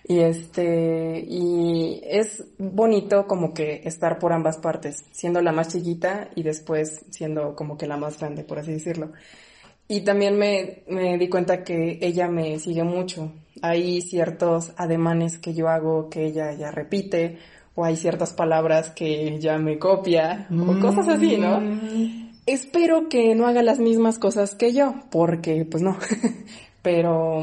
y este, y es bonito como que estar por ambas partes, siendo la más chiquita y después siendo como que la más grande, por así decirlo. Y también me, me di cuenta que ella me sigue mucho. Hay ciertos ademanes que yo hago que ella ya repite, o hay ciertas palabras que ella me copia, o cosas así, ¿no? Mm. Espero que no haga las mismas cosas que yo, porque pues no. Pero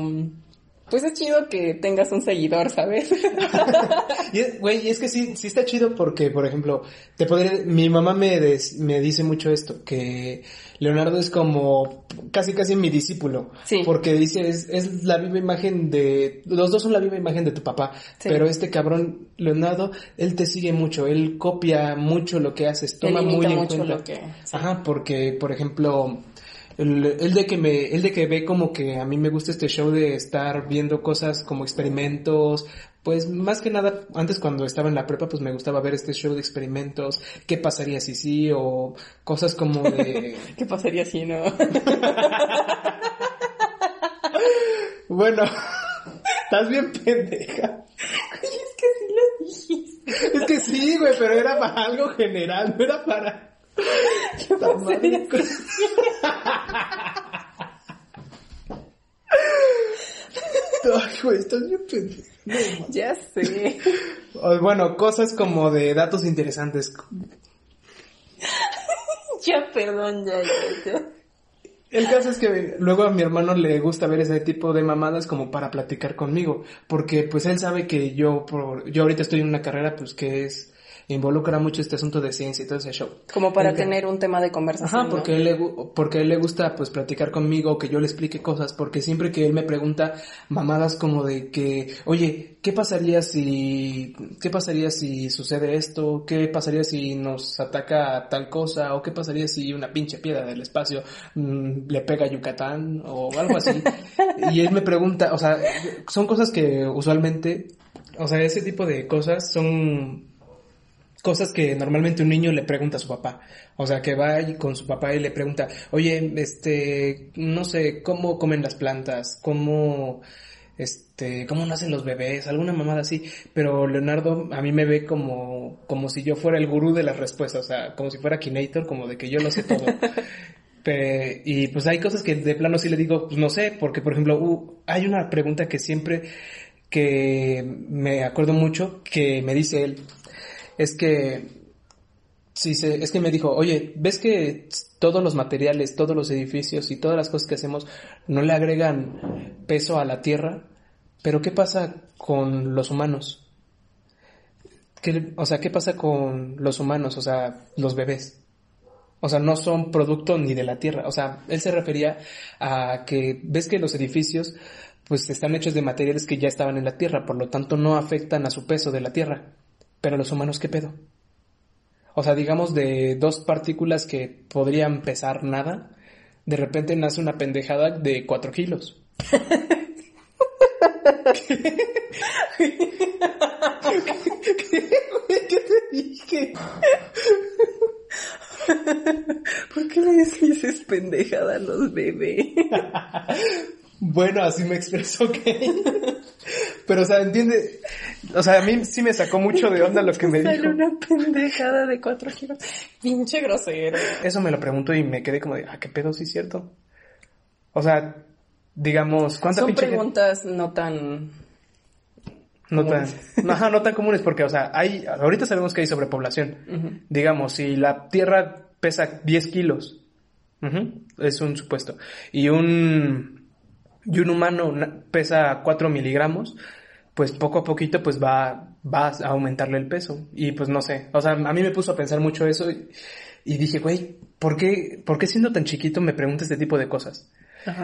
pues es chido que tengas un seguidor, ¿sabes? y güey, es que sí, sí está chido porque, por ejemplo, te podría, mi mamá me, me dice mucho esto, que Leonardo es como casi casi mi discípulo. Sí. Porque dice, es, es la viva imagen de, los dos son la viva imagen de tu papá. Pero este cabrón, Leonardo, él te sigue mucho, él copia mucho lo que haces, toma muy en mucho cuenta. Lo que, Ajá, porque, por ejemplo, el, de que me, el de que ve como que a mí me gusta este show de estar viendo cosas como experimentos, pues más que nada, antes cuando estaba en la prepa, pues me gustaba ver este show de experimentos, qué pasaría si sí, o cosas como de... ¿Qué pasaría si no? bueno, estás bien pendeja. es que sí lo dijiste. Es que sí, güey, pero era para algo general, no era para... ¿Qué güey, estás bien pendejo. ya sé. Bueno, cosas como de datos interesantes. ya, perdón, ya, ya, ya. El caso es que luego a mi hermano le gusta ver ese tipo de mamadas como para platicar conmigo, porque pues él sabe que yo, por, yo ahorita estoy en una carrera pues que es involucra mucho este asunto de ciencia y todo ese show. Como para tener un tema de conversación. Ajá, porque, él le, porque él le gusta pues platicar conmigo, que yo le explique cosas, porque siempre que él me pregunta mamadas como de que, oye, ¿qué pasaría si, qué pasaría si sucede esto? ¿Qué pasaría si nos ataca tal cosa? ¿O qué pasaría si una pinche piedra del espacio mm, le pega a Yucatán? O algo así. y él me pregunta, o sea, son cosas que usualmente, o sea, ese tipo de cosas son cosas que normalmente un niño le pregunta a su papá. O sea, que va con su papá y le pregunta, oye, este, no sé, ¿cómo comen las plantas? ¿Cómo, este, cómo nacen los bebés? Alguna mamada así. Pero Leonardo a mí me ve como, como si yo fuera el gurú de las respuestas. O sea, como si fuera Kinator, como de que yo lo sé todo. y pues hay cosas que de plano sí le digo, pues no sé, porque por ejemplo, uh, hay una pregunta que siempre que me acuerdo mucho que me dice él, es que Sí, es que me dijo, oye, ¿ves que todos los materiales, todos los edificios y todas las cosas que hacemos no le agregan peso a la tierra? Pero ¿qué pasa con los humanos? ¿Qué, o sea, ¿qué pasa con los humanos? O sea, los bebés. O sea, no son producto ni de la tierra. O sea, él se refería a que ves que los edificios pues están hechos de materiales que ya estaban en la tierra, por lo tanto no afectan a su peso de la tierra. Pero los humanos, ¿qué pedo? O sea, digamos de dos partículas que podrían pesar nada, de repente nace una pendejada de cuatro kilos. ¿Qué? ¿Qué, te dije? ¿Por qué le dices pendejada a los bebés? Bueno, así me expreso que. Pero, o sea, entiende. O sea, a mí sí me sacó mucho de onda lo que me dijo. una pendejada de cuatro kilos. Pinche grosero. Eso me lo pregunto y me quedé como de, ah, qué pedo, sí es cierto. O sea, digamos, ¿cuántas Son preguntas no tan. No tan, ajá, no tan comunes porque, o sea, hay, ahorita sabemos que hay sobrepoblación. Digamos, si la Tierra pesa 10 kilos, es un supuesto, y un, y un humano pesa 4 miligramos, pues poco a poquito pues va, va a aumentarle el peso. Y pues no sé, o sea, a mí me puso a pensar mucho eso y, dije, güey, ¿por qué, ¿por qué siendo tan chiquito me pregunta este tipo de cosas?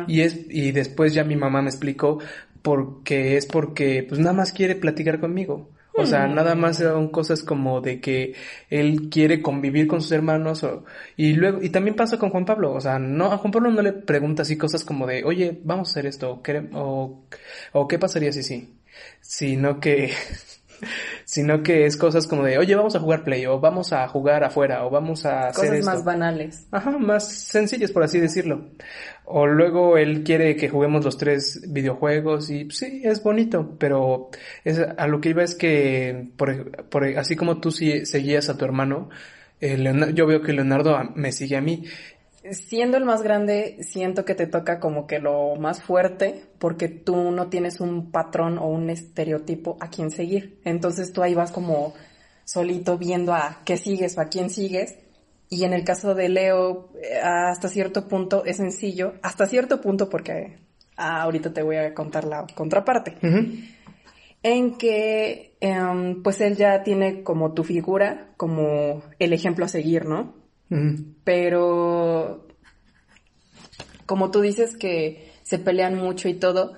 Y es, y después ya mi mamá me explicó porque es porque pues nada más quiere platicar conmigo. O sea, nada más son cosas como de que él quiere convivir con sus hermanos o, y luego, y también pasa con Juan Pablo, o sea, no, a Juan Pablo no le pregunta así cosas como de, oye, vamos a hacer esto, o, o, o qué pasaría si sí, sino que, sino que es cosas como de, oye, vamos a jugar play, o vamos a jugar afuera, o vamos a hacer Cosas más banales. Ajá, más sencillas, por así decirlo. O luego él quiere que juguemos los tres videojuegos y pues, sí, es bonito, pero es, a lo que iba es que, por, por- así como tú sí seguías a tu hermano, eh, Leonardo- yo veo que Leonardo me sigue a mí. Siendo el más grande, siento que te toca como que lo más fuerte, porque tú no tienes un patrón o un estereotipo a quien seguir. Entonces tú ahí vas como solito viendo a qué sigues o a quién sigues. Y en el caso de Leo, eh, hasta cierto punto es sencillo, hasta cierto punto porque ah, ahorita te voy a contar la contraparte. En que em, pues él ya tiene como tu figura, como el ejemplo a seguir, ¿no? Pero como tú dices que se pelean mucho y todo,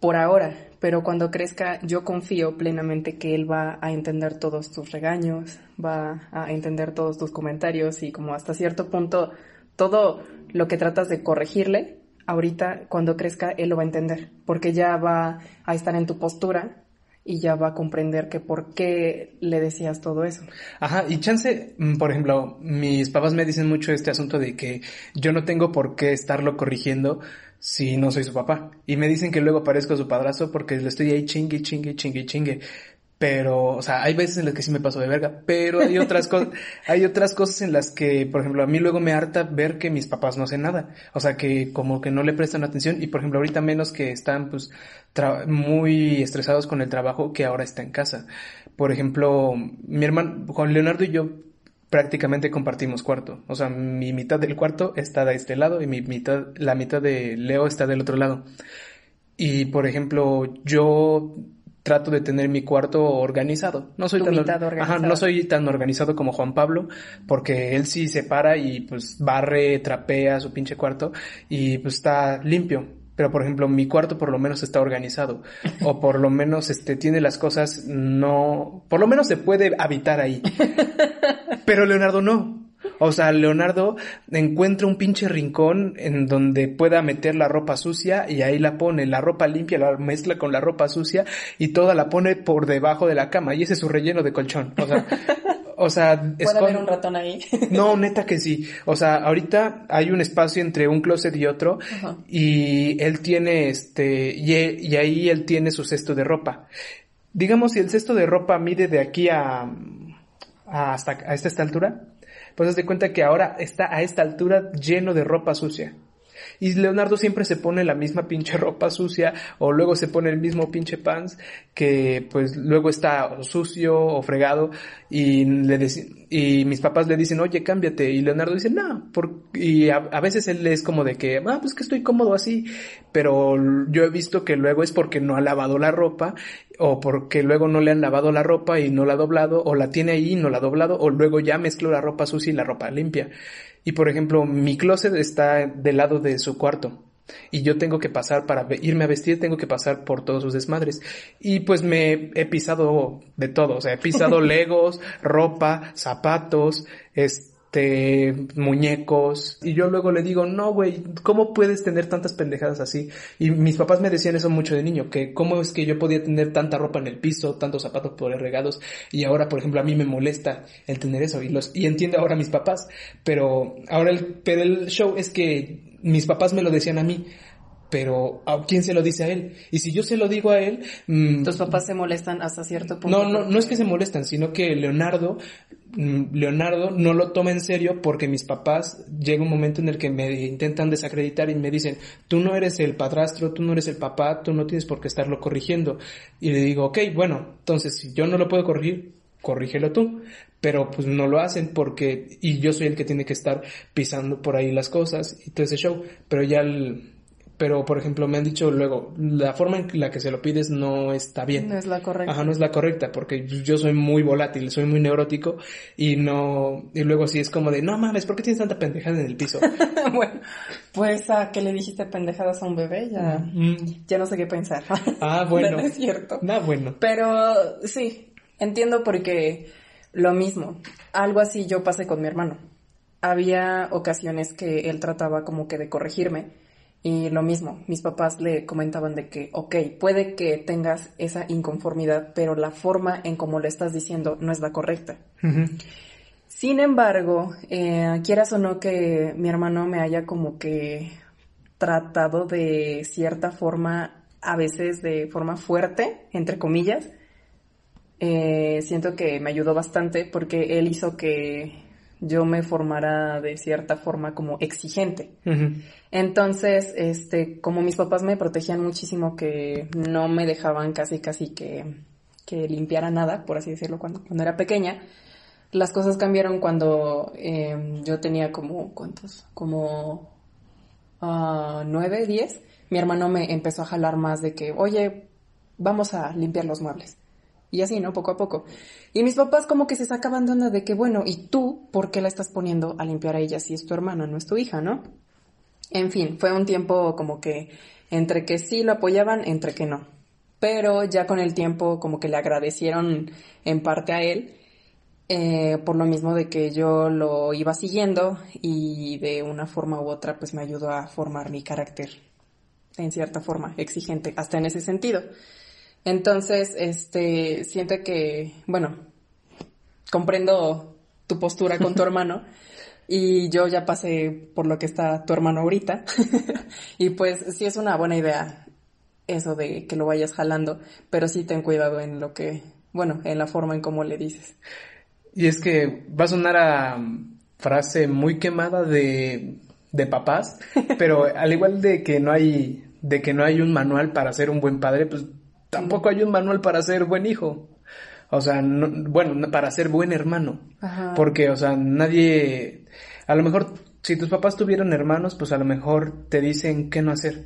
por ahora, pero cuando crezca yo confío plenamente que él va a entender todos tus regaños, va a entender todos tus comentarios y como hasta cierto punto todo lo que tratas de corregirle, ahorita cuando crezca él lo va a entender, porque ya va a estar en tu postura y ya va a comprender que por qué le decías todo eso. Ajá, y chance, mm, por ejemplo, mis papás me dicen mucho este asunto de que yo no tengo por qué estarlo corrigiendo si no soy su papá. Y me dicen que luego parezco su padrastro porque le estoy ahí chingue, chingue, chingue, chingue. Pero, o sea, hay veces en las que sí me paso de verga, pero hay otras cosas, hay otras cosas en las que, por ejemplo, a mí luego me harta ver que mis papás no hacen nada. O sea, que como que no le prestan atención y, por ejemplo, ahorita menos que están, pues, tra- muy estresados con el trabajo que ahora está en casa. Por ejemplo, mi hermano, Juan Leonardo y yo prácticamente compartimos cuarto. O sea, mi mitad del cuarto está de este lado y mi mitad, la mitad de Leo está del otro lado. Y por ejemplo, yo trato de tener mi cuarto organizado. No soy tan or-. Ajá, no soy tan organizado como Juan Pablo, porque él sí se para y pues barre, trapea su pinche cuarto y pues está limpio. Pero por ejemplo, mi cuarto por lo menos está organizado o por lo menos este tiene las cosas no, por lo menos se puede habitar ahí. Pero Leonardo no. O sea, Leonardo encuentra un pinche rincón en donde pueda meter la ropa sucia y ahí la pone, la ropa limpia la mezcla con la ropa sucia y toda la pone por debajo de la cama y ese es su relleno de colchón. O sea, o sea, Puede haber un ratón ahí. no, neta que sí. O sea, ahorita hay un espacio entre un closet y otro y él tiene este, y, e- y ahí él tiene su cesto de ropa. Digamos, si el cesto de ropa mide de aquí a, a hasta a esta, esta altura, pues haz de cuenta que ahora está a esta altura lleno de ropa sucia. Y Leonardo siempre se pone la misma pinche ropa sucia o luego se pone el mismo pinche pants que pues luego está sucio o fregado y le y mis papás le dicen, oye, cámbiate. Y Leonardo dice, no, por... y a, a veces él es como de que, ah, pues que estoy cómodo así. Pero yo he visto que luego es porque no ha lavado la ropa o porque luego no le han lavado la ropa y no la ha doblado o la tiene ahí y no la ha doblado o luego ya mezcló la ropa sucia y la ropa limpia. Y por ejemplo, mi closet está del lado de su cuarto. Y yo tengo que pasar para irme a vestir, tengo que pasar por todos sus desmadres. Y pues me he pisado de todo, o sea, he pisado legos, ropa, zapatos, este, muñecos. Y yo luego le digo, no, güey, ¿cómo puedes tener tantas pendejadas así? Y mis papás me decían eso mucho de niño, que cómo es que yo podía tener tanta ropa en el piso, tantos zapatos por regados. Y ahora, por ejemplo, a mí me molesta el tener eso. Y los, y entiendo ahora mis papás. Pero ahora el, pero el show es que mis papás me lo decían a mí. Pero ¿a quién se lo dice a él? Y si yo se lo digo a él, mm, Tus papás se molestan hasta cierto punto. no, no, no es que se molestan, sino que Leonardo, mm, Leonardo no lo toma en serio porque mis papás llega un momento en el que me intentan desacreditar y me dicen, tú no eres el padrastro, tú no eres el papá, tú no tienes por qué estarlo corrigiendo. Y le digo, ok, bueno, entonces si yo no lo puedo corregir, corrígelo tú. Pero pues no lo hacen porque, y yo soy el que tiene que estar pisando por ahí las cosas y todo ese show. Pero ya el, pero por ejemplo me han dicho luego, la forma en la que se lo pides no está bien. No es la correcta. Ajá, no es la correcta, porque yo soy muy volátil, soy muy neurótico y no, y luego sí es como de, no mames, ¿por qué tienes tanta pendejada en el piso? bueno, pues a que le dijiste pendejadas a un bebé, ya, Mm, ya no sé qué pensar. Ah, bueno. No es cierto. Ah, bueno. Pero sí, Entiendo porque lo mismo, algo así yo pasé con mi hermano. Había ocasiones que él trataba como que de corregirme y lo mismo, mis papás le comentaban de que, ok, puede que tengas esa inconformidad, pero la forma en cómo le estás diciendo no es la correcta. Sin embargo, eh, quieras o no que mi hermano me haya como que tratado de cierta forma, a veces de forma fuerte, entre comillas, eh, siento que me ayudó bastante porque él hizo que yo me formara de cierta forma como exigente. Entonces, este, como mis papás me protegían muchísimo que no me dejaban casi casi que, que limpiara nada, por así decirlo, cuando, cuando era pequeña, las cosas cambiaron cuando eh, yo tenía como, ¿cuántos? Como uh, nueve, diez. Mi hermano me empezó a jalar más de que, oye, vamos a limpiar los muebles. Y así, ¿no? Poco a poco. Y mis papás como que se sacaban de onda de que, bueno, ¿y tú por qué la estás poniendo a limpiar a ella si es tu hermana, no es tu hija, ¿no? En fin, fue un tiempo como que entre que sí lo apoyaban, entre que no. Pero ya con el tiempo como que le agradecieron en parte a él, eh, por lo mismo de que yo lo iba siguiendo y de una forma u otra pues me ayudó a formar mi carácter en cierta forma exigente, hasta en ese sentido. Entonces, este, siento que, bueno, comprendo tu postura con tu hermano y yo ya pasé por lo que está tu hermano ahorita y pues sí es una buena idea eso de que lo vayas jalando, pero sí ten cuidado en lo que, bueno, en la forma en cómo le dices. Y es que va a sonar a frase muy quemada de, de papás, pero al igual de que no hay, de que no hay un manual para ser un buen padre, pues tampoco hay un manual para ser buen hijo. O sea, bueno, para ser buen hermano. Porque, o sea, nadie, a lo mejor, si tus papás tuvieron hermanos, pues a lo mejor te dicen qué no hacer.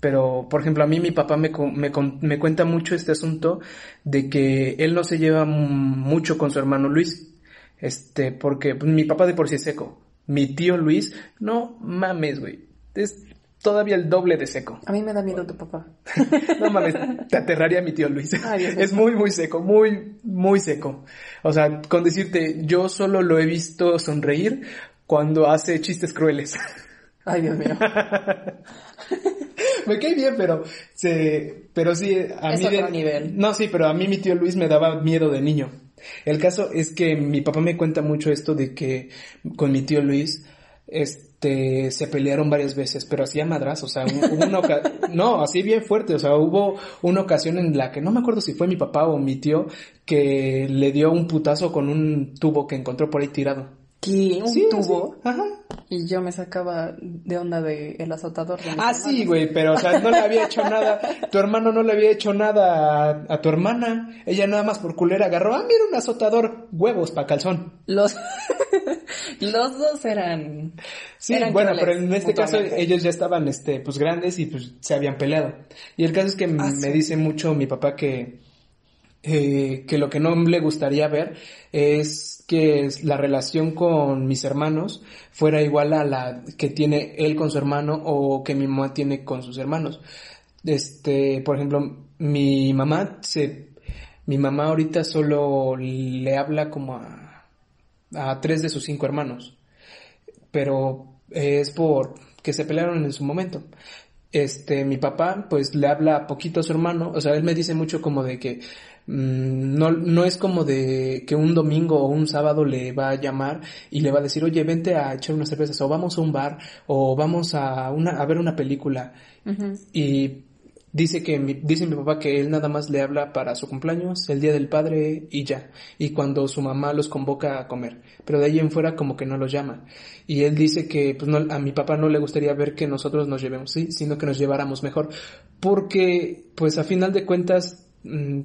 Pero, por ejemplo, a mí mi papá me, me, me cuenta mucho este asunto de que él no se lleva mucho con su hermano Luis. Este, porque pues, mi papá de por sí es seco. Mi tío Luis, no mames, güey. Es todavía el doble de seco. A mí me da miedo tu papá. no mames, te aterraría mi tío Luis. es muy, muy seco, muy, muy seco. O sea, con decirte, yo solo lo he visto sonreír cuando hace chistes crueles. Ay, Dios mío. me cae bien, pero se, pero sí, a es mí otro nivel. No, sí, pero a mí mi tío Luis me daba miedo de niño. El caso es que mi papá me cuenta mucho esto de que con mi tío Luis, este, se pelearon varias veces, pero hacía madras, o sea, hubo una no, así bien fuerte, o sea, hubo una ocasión en la que no me acuerdo si fue mi papá o mi tío que le dio un putazo con un tubo que encontró por ahí tirado. ¿Qué? ¿Un tubo? Ajá. Y yo me sacaba de onda de el azotador. De ah, sí, güey, pero o sea, no le había hecho nada. Tu hermano no le había hecho nada a, tu hermana. Ella nada más por culera agarró, ah, mira un azotador, huevos pa' calzón. Los, los dos eran. Sí, bueno, pero en este caso ellos ya estaban, este, pues grandes y pues se habían peleado. Y el caso es que ah, me dice mucho mi papá que, eh, que lo que no le gustaría ver es que la relación con mis hermanos fuera igual a la que tiene él con su hermano o que mi mamá tiene con sus hermanos. Este, por ejemplo, mi mamá se, mi mamá ahorita solo le habla como a, a tres de sus cinco hermanos, pero es por que se pelearon en su momento. Este, mi papá, pues le habla poquito a su hermano, o sea, él me dice mucho como de que Mm, no, no es como de que un domingo o un sábado le va a llamar y le va a decir, oye, vente a echar unas cervezas, o vamos a un bar, o vamos a, una, a ver una película. Y dice que mi, dice mi papá que él nada más le habla para su cumpleaños, el día del padre y ya. Y cuando su mamá los convoca a comer. Pero de ahí en fuera como que no los llama. Y él dice que pues no, a mi papá no le gustaría ver que nosotros nos llevemos, sí, sino que nos lleváramos mejor. Porque pues a final de cuentas, mm,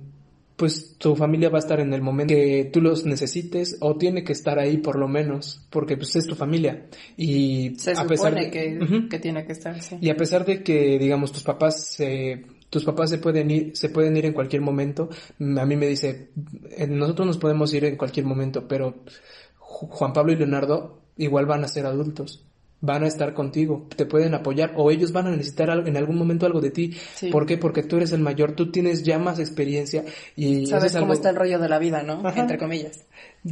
pues tu familia va a estar en el momento que tú los necesites o tiene que estar ahí por lo menos, porque pues es tu familia. Y se a pesar de que, que tiene que estar, sí. Y a pesar de que, digamos, tus papás tus papás se pueden ir, se pueden ir en cualquier momento, a mí me dice, eh, nosotros nos podemos ir en cualquier momento, pero Juan Pablo y Leonardo igual van a ser adultos van a estar contigo, te pueden apoyar o ellos van a necesitar en algún momento algo de ti. ¿Por qué? Porque tú eres el mayor, tú tienes ya más experiencia y... Sabes cómo está el rollo de la vida, ¿no? Entre comillas.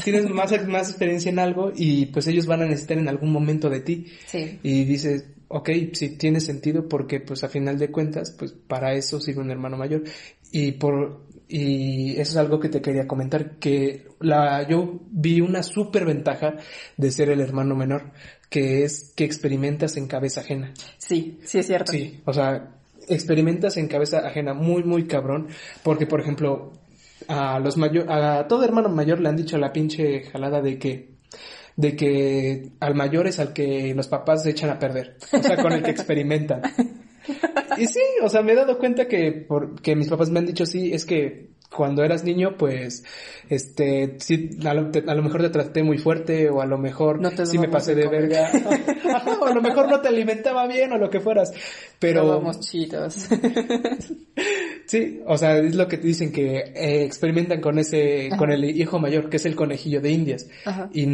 Tienes más, más experiencia en algo y pues ellos van a necesitar en algún momento de ti. Sí. Y dices, ok, si tiene sentido porque pues a final de cuentas, pues para eso sirve un hermano mayor. Y por, y eso es algo que te quería comentar, que la, yo vi una súper ventaja de ser el hermano menor que es que experimentas en cabeza ajena. Sí, sí es cierto. Sí, o sea, experimentas en cabeza ajena muy, muy cabrón, porque por ejemplo, a los mayor, a todo hermano mayor le han dicho la pinche jalada de que de que al mayor es al que los papás se echan a perder, o sea, con el que experimentan. Y sí, o sea, me he dado cuenta que porque mis papás me han dicho sí, es que cuando eras niño, pues, este, sí, a lo, mejor te traté muy fuerte o a lo mejor no sí me pasé de verga. o a lo mejor no te alimentaba bien o lo que fueras. Pero... Vamos chitos. sí, o sea, es lo que te dicen que eh, experimentan con ese, con el hijo mayor, que es el conejillo de indias. Y,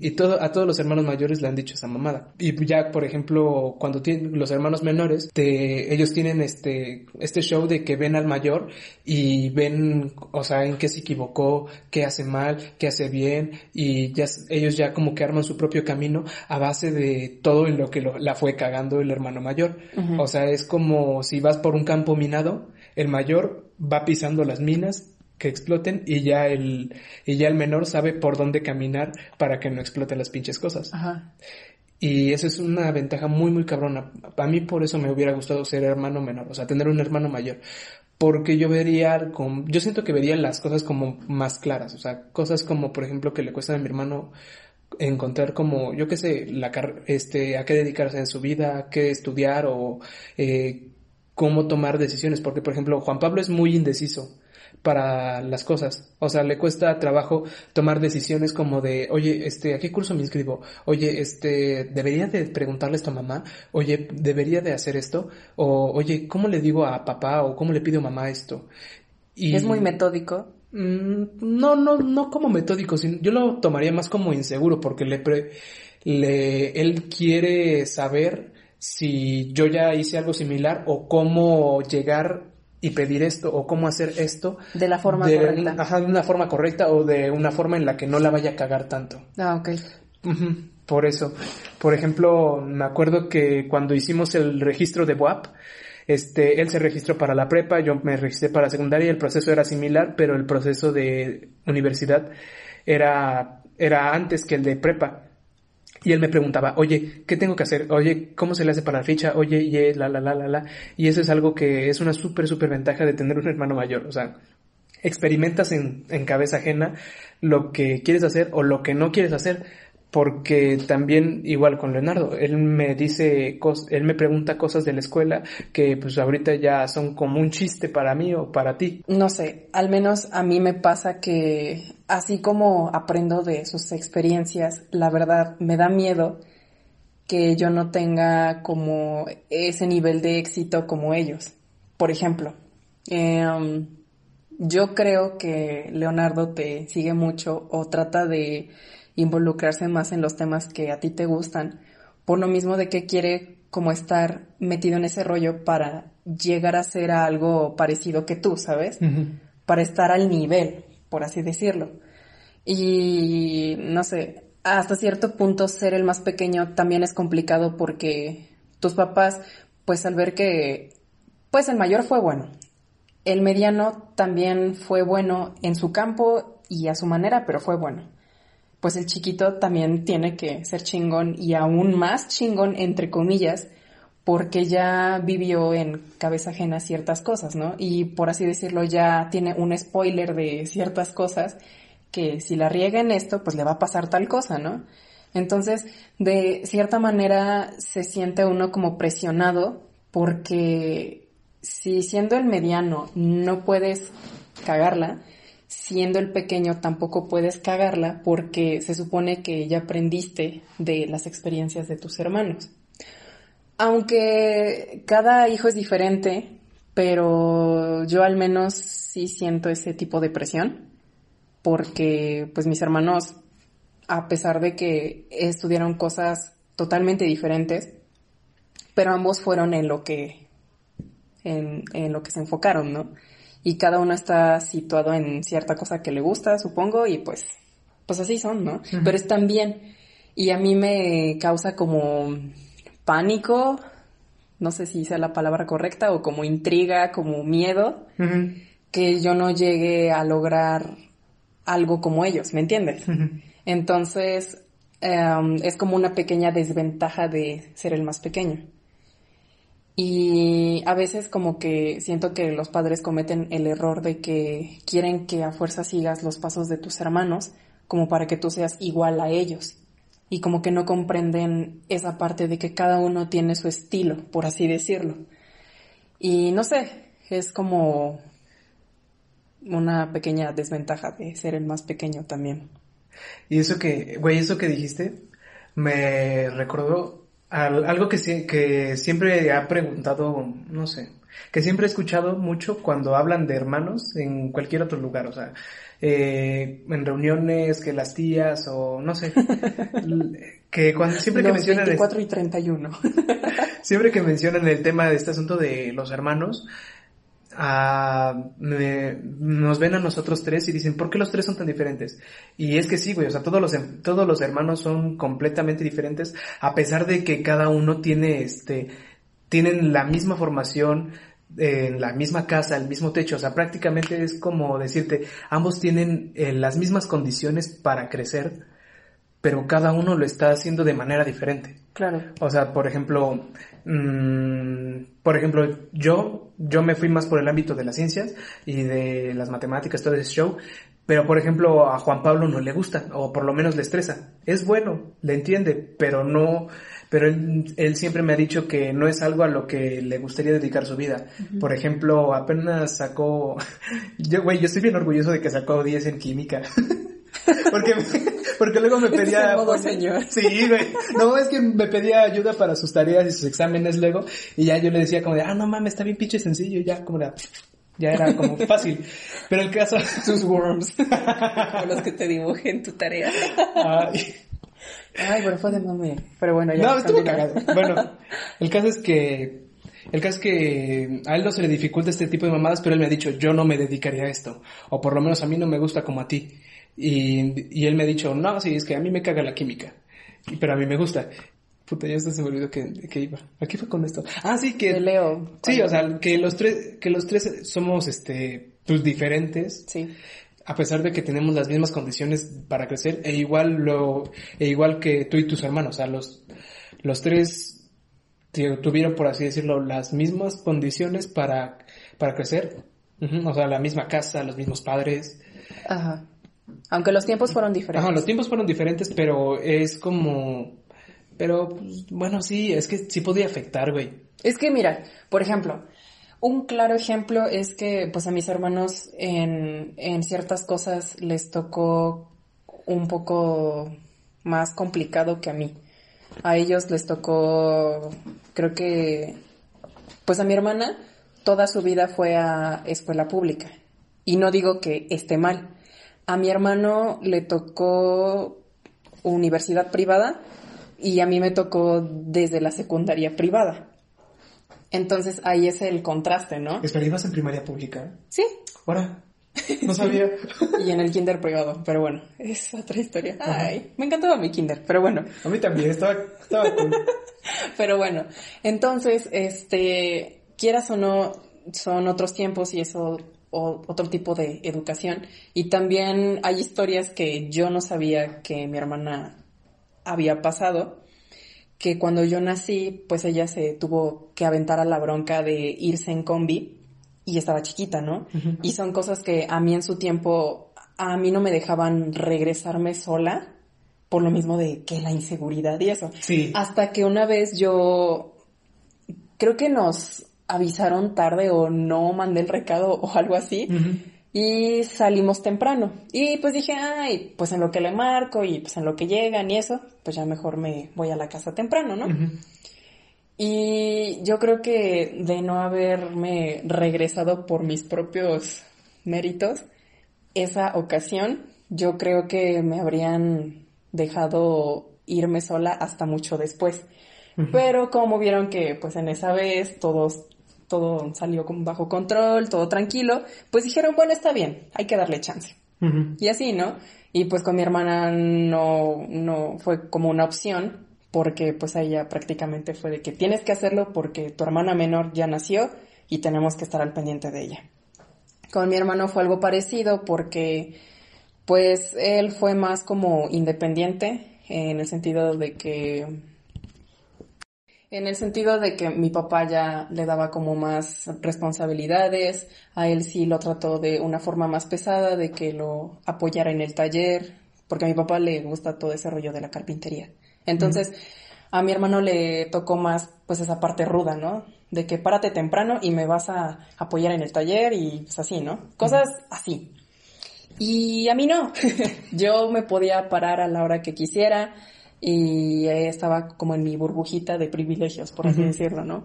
y todo, a todos los hermanos mayores le han dicho esa mamada. Y ya, por ejemplo, cuando tienen los hermanos menores, te, ellos tienen este, este show de que ven al mayor y ven o sea, en qué se equivocó, qué hace mal, qué hace bien, y ya, ellos ya como que arman su propio camino a base de todo en lo que la fue cagando el hermano mayor. O sea, es como si vas por un campo minado, el mayor va pisando las minas que exploten y ya el, y ya el menor sabe por dónde caminar para que no exploten las pinches cosas. Y esa es una ventaja muy, muy cabrona. A mí por eso me hubiera gustado ser hermano menor, o sea, tener un hermano mayor porque yo vería, con, yo siento que vería las cosas como más claras, o sea, cosas como, por ejemplo, que le cuesta a mi hermano encontrar como, yo qué sé, la este, a qué dedicarse en su vida, a qué estudiar o eh, cómo tomar decisiones, porque, por ejemplo, Juan Pablo es muy indeciso para las cosas. O sea, le cuesta trabajo tomar decisiones como de, oye, este, ¿a qué curso me inscribo? Oye, este, ¿debería de preguntarle esto a mamá? Oye, ¿debería de hacer esto? O, oye, ¿cómo le digo a papá o cómo le pido a mamá esto? Y... ¿Es muy metódico? Mm, no, no, no como metódico, sino, yo lo tomaría más como inseguro porque le, le, él quiere saber si yo ya hice algo similar o cómo llegar y pedir esto o cómo hacer esto de la forma correcta. Ajá, de una forma correcta o de una forma en la que no la vaya a cagar tanto. Ah, ok. por eso. Por ejemplo, me acuerdo que cuando hicimos el registro de WAP, este, él se registró para la prepa, yo me registré para la secundaria, el proceso era similar, pero el proceso de universidad era, era antes que el de prepa. Y él me preguntaba, oye, ¿qué tengo que hacer? Oye, ¿cómo se le hace para la ficha? Oye, y la, la, la, la, la. Y eso es algo que es una súper, súper ventaja de tener un hermano mayor. O sea, experimentas en, en cabeza ajena lo que quieres hacer o lo que no quieres hacer porque también igual con Leonardo, él me dice, él me pregunta cosas de la escuela que pues ahorita ya son como un chiste para mí o para ti. No sé, al menos a mí me pasa que así como aprendo de sus experiencias, la verdad me da miedo que yo no tenga como ese nivel de éxito como ellos. Por ejemplo, em, yo creo que Leonardo te sigue mucho o trata de involucrarse más en los temas que a ti te gustan, por lo mismo de que quiere como estar metido en ese rollo para llegar a ser algo parecido que tú, ¿sabes? Para estar al nivel, por así decirlo. Y no sé, hasta cierto punto ser el más pequeño también es complicado porque tus papás, pues al ver que, pues el mayor fue bueno, el mediano también fue bueno en su campo y a su manera, pero fue bueno pues el chiquito también tiene que ser chingón y aún más chingón, entre comillas, porque ya vivió en cabeza ajena ciertas cosas, ¿no? Y por así decirlo, ya tiene un spoiler de ciertas cosas que si la riega en esto, pues le va a pasar tal cosa, ¿no? Entonces, de cierta manera se siente uno como presionado porque si siendo el mediano no puedes cagarla, siendo el pequeño tampoco puedes cagarla porque se supone que ya aprendiste de las experiencias de tus hermanos. Aunque cada hijo es diferente, pero yo al menos sí siento ese tipo de presión porque pues mis hermanos, a pesar de que estudiaron cosas totalmente diferentes, pero ambos fueron en lo que, en, en lo que se enfocaron, ¿no? Y cada uno está situado en cierta cosa que le gusta, supongo, y pues, pues así son, ¿no? Pero están bien. Y a mí me causa como pánico, no sé si sea la palabra correcta, o como intriga, como miedo, que yo no llegue a lograr algo como ellos, ¿me entiendes? Entonces, em, es como una pequeña desventaja de ser el más pequeño. Y a veces como que siento que los padres cometen el error de que quieren que a fuerza sigas los pasos de tus hermanos como para que tú seas igual a ellos. Y como que no comprenden esa parte de que cada uno tiene su estilo, por así decirlo. Y no sé, es como una pequeña desventaja de ser el más pequeño también. Y eso que, güey, eso que dijiste me recordó algo que, que siempre ha preguntado, no sé, que siempre he escuchado mucho cuando hablan de hermanos en cualquier otro lugar, o sea, eh, en reuniones, que las tías o no sé, que cuando siempre que mencionan... 24 y 31. siempre que mencionan el tema de este asunto de los hermanos, nos ven a nosotros tres y dicen, ¿por qué los tres son tan diferentes? Y es que sí, güey, o sea, todos los, todos los hermanos son completamente diferentes, a pesar de que cada uno tiene, este, tienen la misma formación, en la misma casa, el mismo techo, o sea, prácticamente es como decirte, ambos tienen eh, las mismas condiciones para crecer, pero cada uno lo está haciendo de manera diferente. Claro. O sea, por ejemplo, por ejemplo, yo, yo me fui más por el ámbito de las ciencias y de las matemáticas, todo ese show, pero por ejemplo a Juan Pablo no le gusta, o por lo menos le estresa. Es bueno, le entiende, pero no, pero él, siempre me ha dicho que no es algo a lo que le gustaría dedicar su vida. Por ejemplo, apenas sacó, yo, güey, yo estoy bien orgulloso de que sacó 10 en química. porque, porque luego me pedía... señor. Sí, güey. No, es que me pedía ayuda para sus tareas y sus exámenes luego. Y ya yo le decía como de, ah, no mames, está bien pinche sencillo. Ya como de, ya era como fácil. Pero el caso... Tus worms. como los que te dibujé en tu tarea. Ay. Ay, pero fue de mami. Pero bueno, ya. No, estuvo cagado. Bueno, el caso es que el caso es que a él no se le dificulta este tipo de mamadas, pero él me ha dicho, yo no me dedicaría a esto. O por lo menos a mí no me gusta como a ti. Y, y él me ha dicho, no, sí, es que a mí me caga la química. Pero a mí me gusta. Puta, ya se me olvidó que, que iba. Aquí fue con esto. Ah, sí, que... Leo. Sí, o sea, que los tres, que los tres somos, este, pues diferentes. Sí. A pesar de que tenemos las mismas condiciones para crecer, e igual lo, e igual que tú y tus hermanos, o sea, los, los tres tuvieron, por así decirlo, las mismas condiciones para, para crecer. O sea, la misma casa, los mismos padres. Ajá. Aunque los tiempos fueron diferentes. Ajá, los tiempos fueron diferentes, pero es como pero, pues, bueno, sí, es que sí podía afectar, güey. Es que, mira, por ejemplo, un claro ejemplo es que, pues, a mis hermanos en, en ciertas cosas les tocó un poco más complicado que a mí. A ellos les tocó, creo que, pues a mi hermana toda su vida fue a escuela pública. Y no digo que esté mal. A mi hermano le tocó universidad privada y a mí me tocó desde la secundaria privada. Entonces ahí es el contraste, ¿no? ¿Espera, ibas en primaria pública? Sí. Ahora, no sabía. y en el kinder privado, pero bueno, es otra historia. Ay, me encantaba mi kinder, pero bueno. A mí también, estaba, estaba cool. pero bueno, entonces, este, quieras o no, son otros tiempos y eso otro tipo de educación. Y también hay historias que yo no sabía que mi hermana había pasado que cuando yo nací, pues ella se tuvo que aventar a la bronca de irse en combi y estaba chiquita, ¿no? Y son cosas que a mí en su tiempo, a mí no me dejaban regresarme sola por lo mismo de que la inseguridad y eso. Sí. Hasta que una vez yo, creo que nos avisaron tarde o no mandé el recado o algo así y salimos temprano. Y pues dije, ay, pues en lo que le marco y pues en lo que llegan y eso, pues ya mejor me voy a la casa temprano, ¿no? Y yo creo que de no haberme regresado por mis propios méritos, esa ocasión, yo creo que me habrían dejado irme sola hasta mucho después. Pero como vieron que pues en esa vez todos todo salió con bajo control, todo tranquilo, pues dijeron, bueno, está bien, hay que darle chance. Y así, ¿no? Y pues con mi hermana no, no fue como una opción, porque pues a ella prácticamente fue de que tienes que hacerlo porque tu hermana menor ya nació y tenemos que estar al pendiente de ella. Con mi hermano fue algo parecido porque pues él fue más como independiente en el sentido de que en el sentido de que mi papá ya le daba como más responsabilidades, a él sí lo trató de una forma más pesada, de que lo apoyara en el taller, porque a mi papá le gusta todo ese rollo de la carpintería. Entonces, a mi hermano le tocó más pues esa parte ruda, ¿no? De que párate temprano y me vas a apoyar en el taller y pues así, ¿no? Cosas así. Y a mí no. Yo me podía parar a la hora que quisiera y estaba como en mi burbujita de privilegios, por así decirlo, ¿no?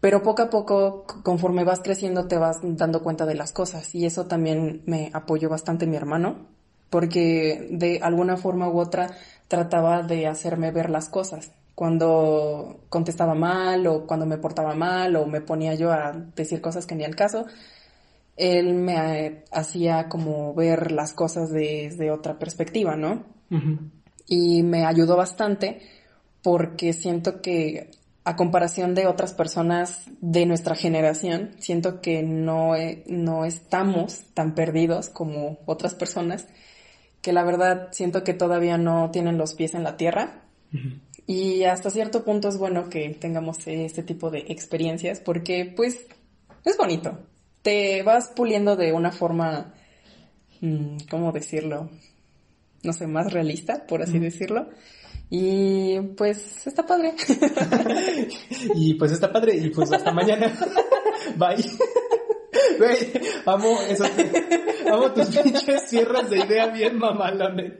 Pero poco a poco, conforme vas creciendo, te vas dando cuenta de las cosas y eso también me apoyó bastante mi hermano, porque de alguna forma u otra trataba de hacerme ver las cosas. Cuando contestaba mal o cuando me portaba mal o me ponía yo a decir cosas que ni al caso, él me hacía como ver las cosas desde otra perspectiva, ¿no? Y me ayudó bastante porque siento que a comparación de otras personas de nuestra generación, siento que no, no estamos tan perdidos como otras personas, que la verdad siento que todavía no tienen los pies en la tierra. Y hasta cierto punto es bueno que tengamos este tipo de experiencias porque pues es bonito. Te vas puliendo de una forma, mm, ¿cómo decirlo? No sé, más realista, por así decirlo. Y pues está padre. y pues está padre y pues hasta mañana. Bye. Güey, amo eso. Amo tus pinches cierras de idea bien mamalones.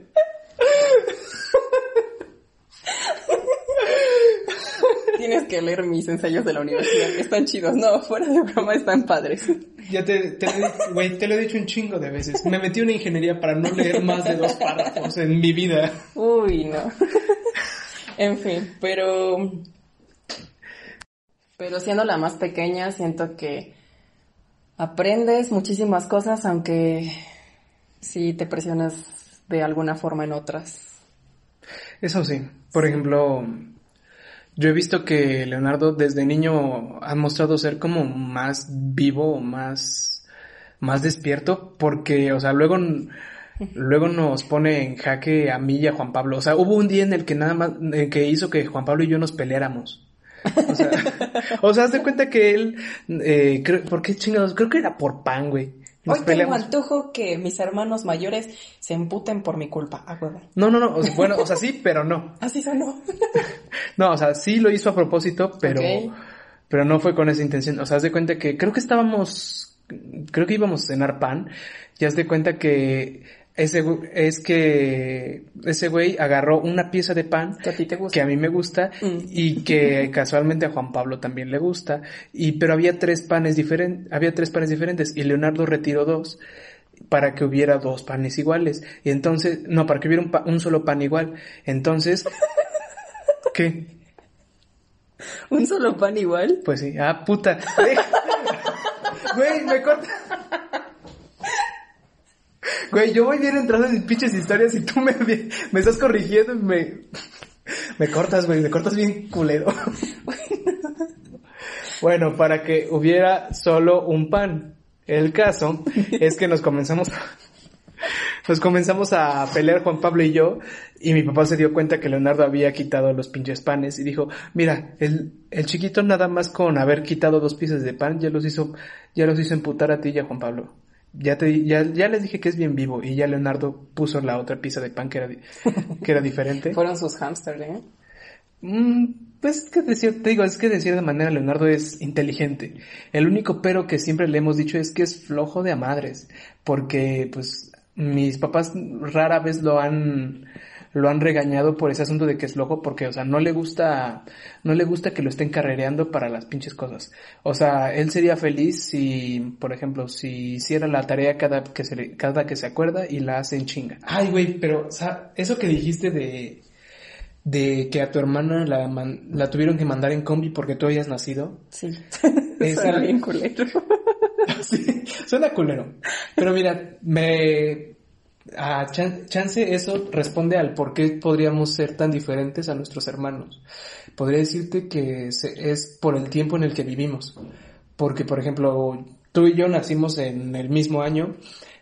Tienes que leer mis ensayos de la universidad, están chidos. No, fuera de broma están padres. Ya te, te, güey, te lo he dicho un chingo de veces. Me metí una ingeniería para no leer más de dos párrafos en mi vida. Uy, no. En fin, pero... Pero siendo la más pequeña, siento que aprendes muchísimas cosas, aunque sí te presionas de alguna forma en otras. Eso sí. Por ejemplo, yo he visto que Leonardo desde niño ha mostrado ser como más vivo, más, más despierto, porque, o sea, luego, luego nos pone en jaque a mí y a Juan Pablo. O sea, hubo un día en el que nada más, que hizo que Juan Pablo y yo nos peleáramos. O sea, o sea, haz de cuenta que él, eh, ¿por qué chingados? Creo que era por pan, güey. Hoy tengo antojo que mis hermanos mayores se emputen por mi culpa, a huevo. No, no, no, bueno, o sea, sí, pero no. Así sonó. no, o sea, sí lo hizo a propósito, pero, pero no fue con esa intención. O sea, haz de cuenta que creo que estábamos, creo que íbamos a cenar pan, y haz de cuenta que ese es que ese güey agarró una pieza de pan que a ti te gusta. que a mí me gusta mm. y que casualmente a Juan Pablo también le gusta. Y pero había tres panes diferentes había tres panes diferentes y Leonardo retiró dos para que hubiera dos panes iguales. Y entonces no para que hubiera un, un solo pan igual. Entonces qué un solo pan igual pues sí. Ah puta. Güey me corta Güey, yo voy bien entrando en mis pinches historias y tú me, me estás corrigiendo y me, me cortas, güey, me cortas bien culero. bueno, para que hubiera solo un pan. El caso es que nos comenzamos, nos comenzamos a pelear Juan Pablo y yo, y mi papá se dio cuenta que Leonardo había quitado los pinches panes y dijo, mira, el, el chiquito nada más con haber quitado dos piezas de pan ya los hizo, ya los hizo emputar a ti y a Juan Pablo ya te ya, ya les dije que es bien vivo y ya Leonardo puso la otra pieza de pan que era que era diferente. Fueron sus hamsters, ¿eh? Mm, pues que decir, te digo, es que de cierta manera Leonardo es inteligente. El único pero que siempre le hemos dicho es que es flojo de a madres, porque pues mis papás rara vez lo han lo han regañado por ese asunto de que es loco porque, o sea, no le gusta, no le gusta que lo estén carrereando para las pinches cosas. O sea, él sería feliz si, por ejemplo, si hiciera la tarea cada que se, cada que se acuerda y la hace en chinga. Ay, güey, pero, o sea, eso que dijiste de, de que a tu hermana la, man- la tuvieron que mandar en combi porque tú habías nacido. Sí. Es Suena bien culero. Sí, suena culero. Pero mira, me... A chan- chance eso responde al por qué podríamos ser tan diferentes a nuestros hermanos. Podría decirte que es por el tiempo en el que vivimos. Porque, por ejemplo, tú y yo nacimos en el mismo año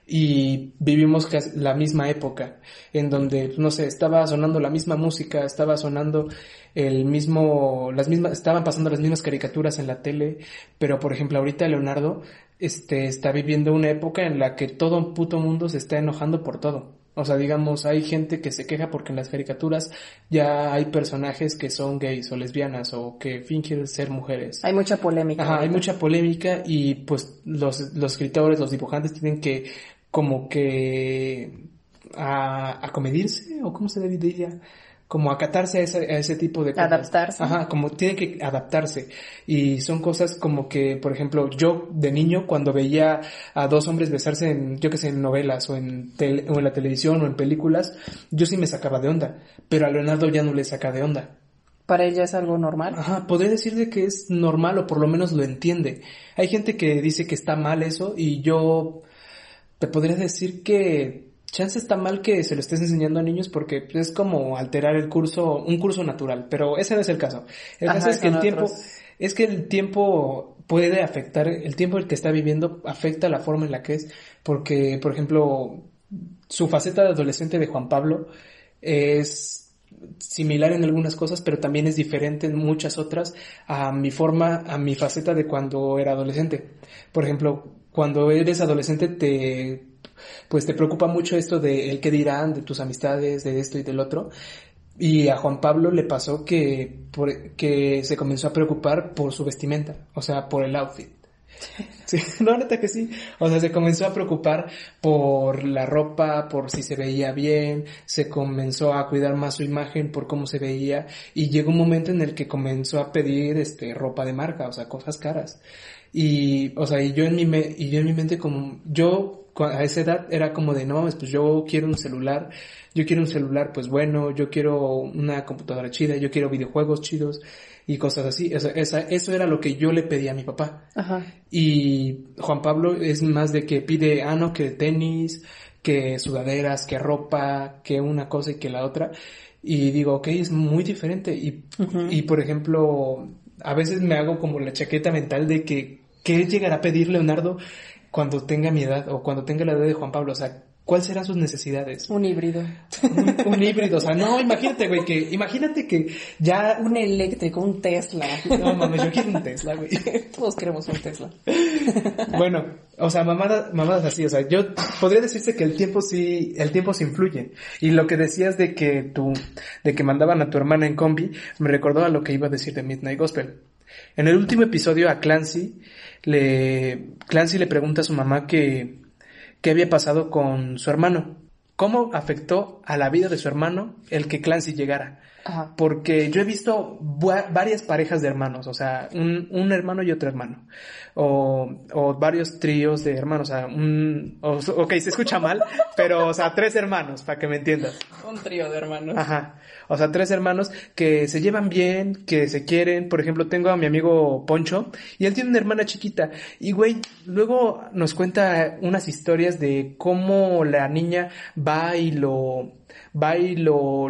y vivimos la misma época, en donde, no sé, estaba sonando la misma música, estaba sonando el mismo, las mismas, estaban pasando las mismas caricaturas en la tele, pero por ejemplo ahorita Leonardo, este, está viviendo una época en la que todo puto mundo se está enojando por todo. O sea, digamos, hay gente que se queja porque en las caricaturas ya hay personajes que son gays o lesbianas o que fingen ser mujeres. Hay mucha polémica. Ajá, hay mucha polémica y pues los, los escritores, los dibujantes tienen que como que a, acomedirse o cómo se diría, como acatarse a ese, a ese tipo de cosas. Adaptarse. Ajá, como tienen que adaptarse. Y son cosas como que, por ejemplo, yo de niño cuando veía a dos hombres besarse en, yo que sé, en novelas o en, tele- o en la televisión o en películas, yo sí me sacaba de onda, pero a Leonardo ya no le saca de onda. Para ella es algo normal. Ajá, podría decirle que es normal o por lo menos lo entiende. Hay gente que dice que está mal eso y yo te podría decir que chance está mal que se lo estés enseñando a niños porque es como alterar el curso, un curso natural, pero ese no es el caso. El Ajá, caso es que el tiempo, otros. es que el tiempo puede afectar, el tiempo el que está viviendo afecta la forma en la que es, porque, por ejemplo, su faceta de adolescente de Juan Pablo es similar en algunas cosas, pero también es diferente en muchas otras a mi forma, a mi faceta de cuando era adolescente. Por ejemplo, cuando eres adolescente te, pues te preocupa mucho esto de el que dirán, de tus amistades, de esto y del otro. Y a Juan Pablo le pasó que, por- que se comenzó a preocupar por su vestimenta, o sea, por el outfit. Sí, no, neta que sí. O sea, se comenzó a preocupar por la ropa, por si se veía bien, se comenzó a cuidar más su imagen por cómo se veía y llegó un momento en el que comenzó a pedir este ropa de marca, o sea, cosas caras. Y, o sea, y yo en mi me- y yo en mi mente como yo a esa edad era como de no mames, pues yo quiero un celular, yo quiero un celular pues bueno, yo quiero una computadora chida, yo quiero videojuegos chidos y cosas así. O sea, esa, eso era lo que yo le pedía a mi papá. Ajá. Y Juan Pablo es más de que pide, ah, no, que tenis, que sudaderas, que ropa, que una cosa y que la otra. Y digo, ok, es muy diferente. Y, Ujú. y por ejemplo, a veces me hago como la chaqueta mental de que, ¿qué llegará a pedir Leonardo cuando tenga mi edad o cuando tenga la edad de Juan Pablo? O sea, ¿cuáles serán sus necesidades? Un híbrido. Un, un híbrido, o sea, no, imagínate, güey, que, imagínate que ya, Un eléctrico, un Tesla. no mames, yo quiero un Tesla, güey. Todos queremos un Tesla. Bueno, o sea, mamadas, mamadas así, o sea, yo podría decirse que el tiempo sí, el tiempo sí influye. Y lo que decías de que tu, de que mandaban a tu hermana en combi, me recordó a lo que iba a decir de Midnight Gospel. En el último episodio a Clancy, le, Clancy le pregunta a su mamá que, qué había pasado con su hermano. ¿Cómo afectó a la vida de su hermano el que Clancy llegara? Ajá. Porque yo he visto va- varias parejas de hermanos, o sea, un, un hermano y otro hermano. O, o varios tríos de hermanos, o sea, un, o- ok, se escucha mal, pero, o sea, tres hermanos, para que me entiendas. Un trío de hermanos. Ajá. O sea, tres hermanos que se llevan bien, que se quieren. Por ejemplo, tengo a mi amigo Poncho y él tiene una hermana chiquita. Y güey, luego nos cuenta unas historias de cómo la niña va y lo, va y lo,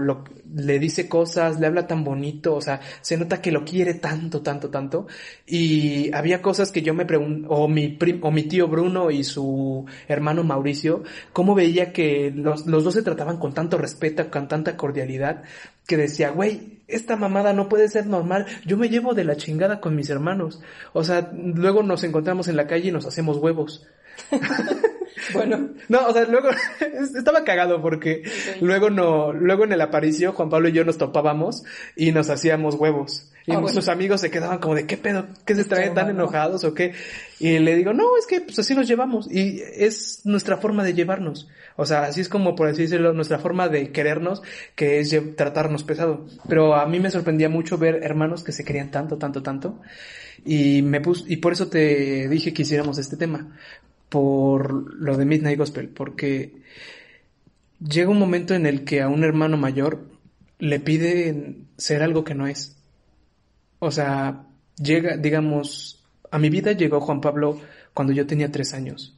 le dice cosas, le habla tan bonito, o sea, se nota que lo quiere tanto, tanto, tanto. Y había cosas que yo me pregunto, o mi o mi tío Bruno y su hermano Mauricio, cómo veía que los, los dos se trataban con tanto respeto, con tanta cordialidad, que decía, güey, esta mamada no puede ser normal, yo me llevo de la chingada con mis hermanos. O sea, luego nos encontramos en la calle y nos hacemos huevos. Bueno, No, o sea, luego estaba cagado porque luego no, luego en el aparicio Juan Pablo y yo nos topábamos y nos hacíamos huevos. Y Ah, bueno. sus amigos se quedaban como de qué pedo, qué se traen tan enojados o qué. Y le digo, no, es que pues así nos llevamos. Y es nuestra forma de llevarnos. O sea, así es como por así decirlo, nuestra forma de querernos, que es tratarnos pesado. Pero a mí me sorprendía mucho ver hermanos que se querían tanto, tanto, tanto. Y me pus, y por eso te dije que hiciéramos este tema por lo de Midnight Gospel, porque llega un momento en el que a un hermano mayor le piden ser algo que no es. O sea, llega, digamos, a mi vida llegó Juan Pablo cuando yo tenía tres años.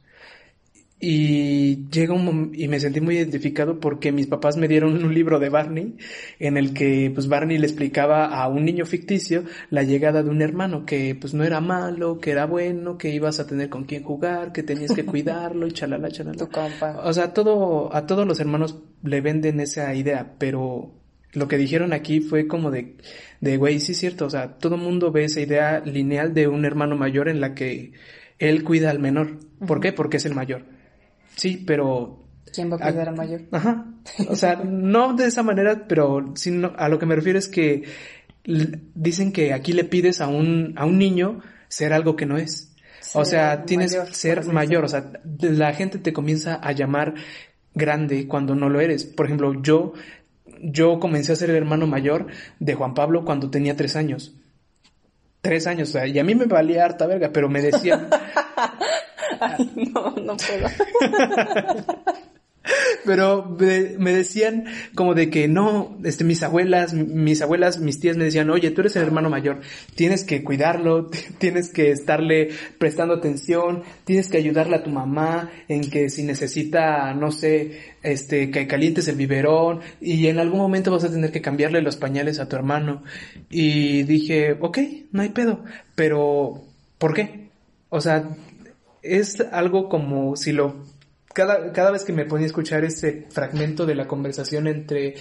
Y llega un y me sentí muy identificado porque mis papás me dieron un libro de Barney en el que pues Barney le explicaba a un niño ficticio la llegada de un hermano que pues no era malo, que era bueno, que ibas a tener con quien jugar, que tenías que cuidarlo y chalala chalala. Tu compa. O sea, todo a todos los hermanos le venden esa idea, pero lo que dijeron aquí fue como de de güey, sí es cierto, o sea, todo el mundo ve esa idea lineal de un hermano mayor en la que él cuida al menor. ¿Por qué? Porque es el mayor. Sí, pero... ¿Quién va a cuidar al mayor? Ajá. O sea, no de esa manera, pero sino, a lo que me refiero es que dicen que aquí le pides a un, a un niño ser algo que no es. o sea, tienes que ser mayor. O sea, la gente te comienza a llamar grande cuando no lo eres. Por ejemplo, yo, yo comencé a ser el hermano mayor de Juan Pablo cuando tenía tres años. Tres años, o sea, y a mí me valía harta verga, pero me decían, No, no puedo. Pero me, decían como de que no, este, mis abuelas, mis abuelas, mis tías me decían, oye, tú eres el hermano mayor, tienes que cuidarlo, tienes que estarle prestando atención, tienes que ayudarle a tu mamá en que si necesita, no sé, este, que calientes el biberón y en algún momento vas a tener que cambiarle los pañales a tu hermano. Y dije, ok, no hay pedo, pero ¿por qué? O sea, es algo como si lo cada, cada vez que me ponía a escuchar ese fragmento de la conversación entre,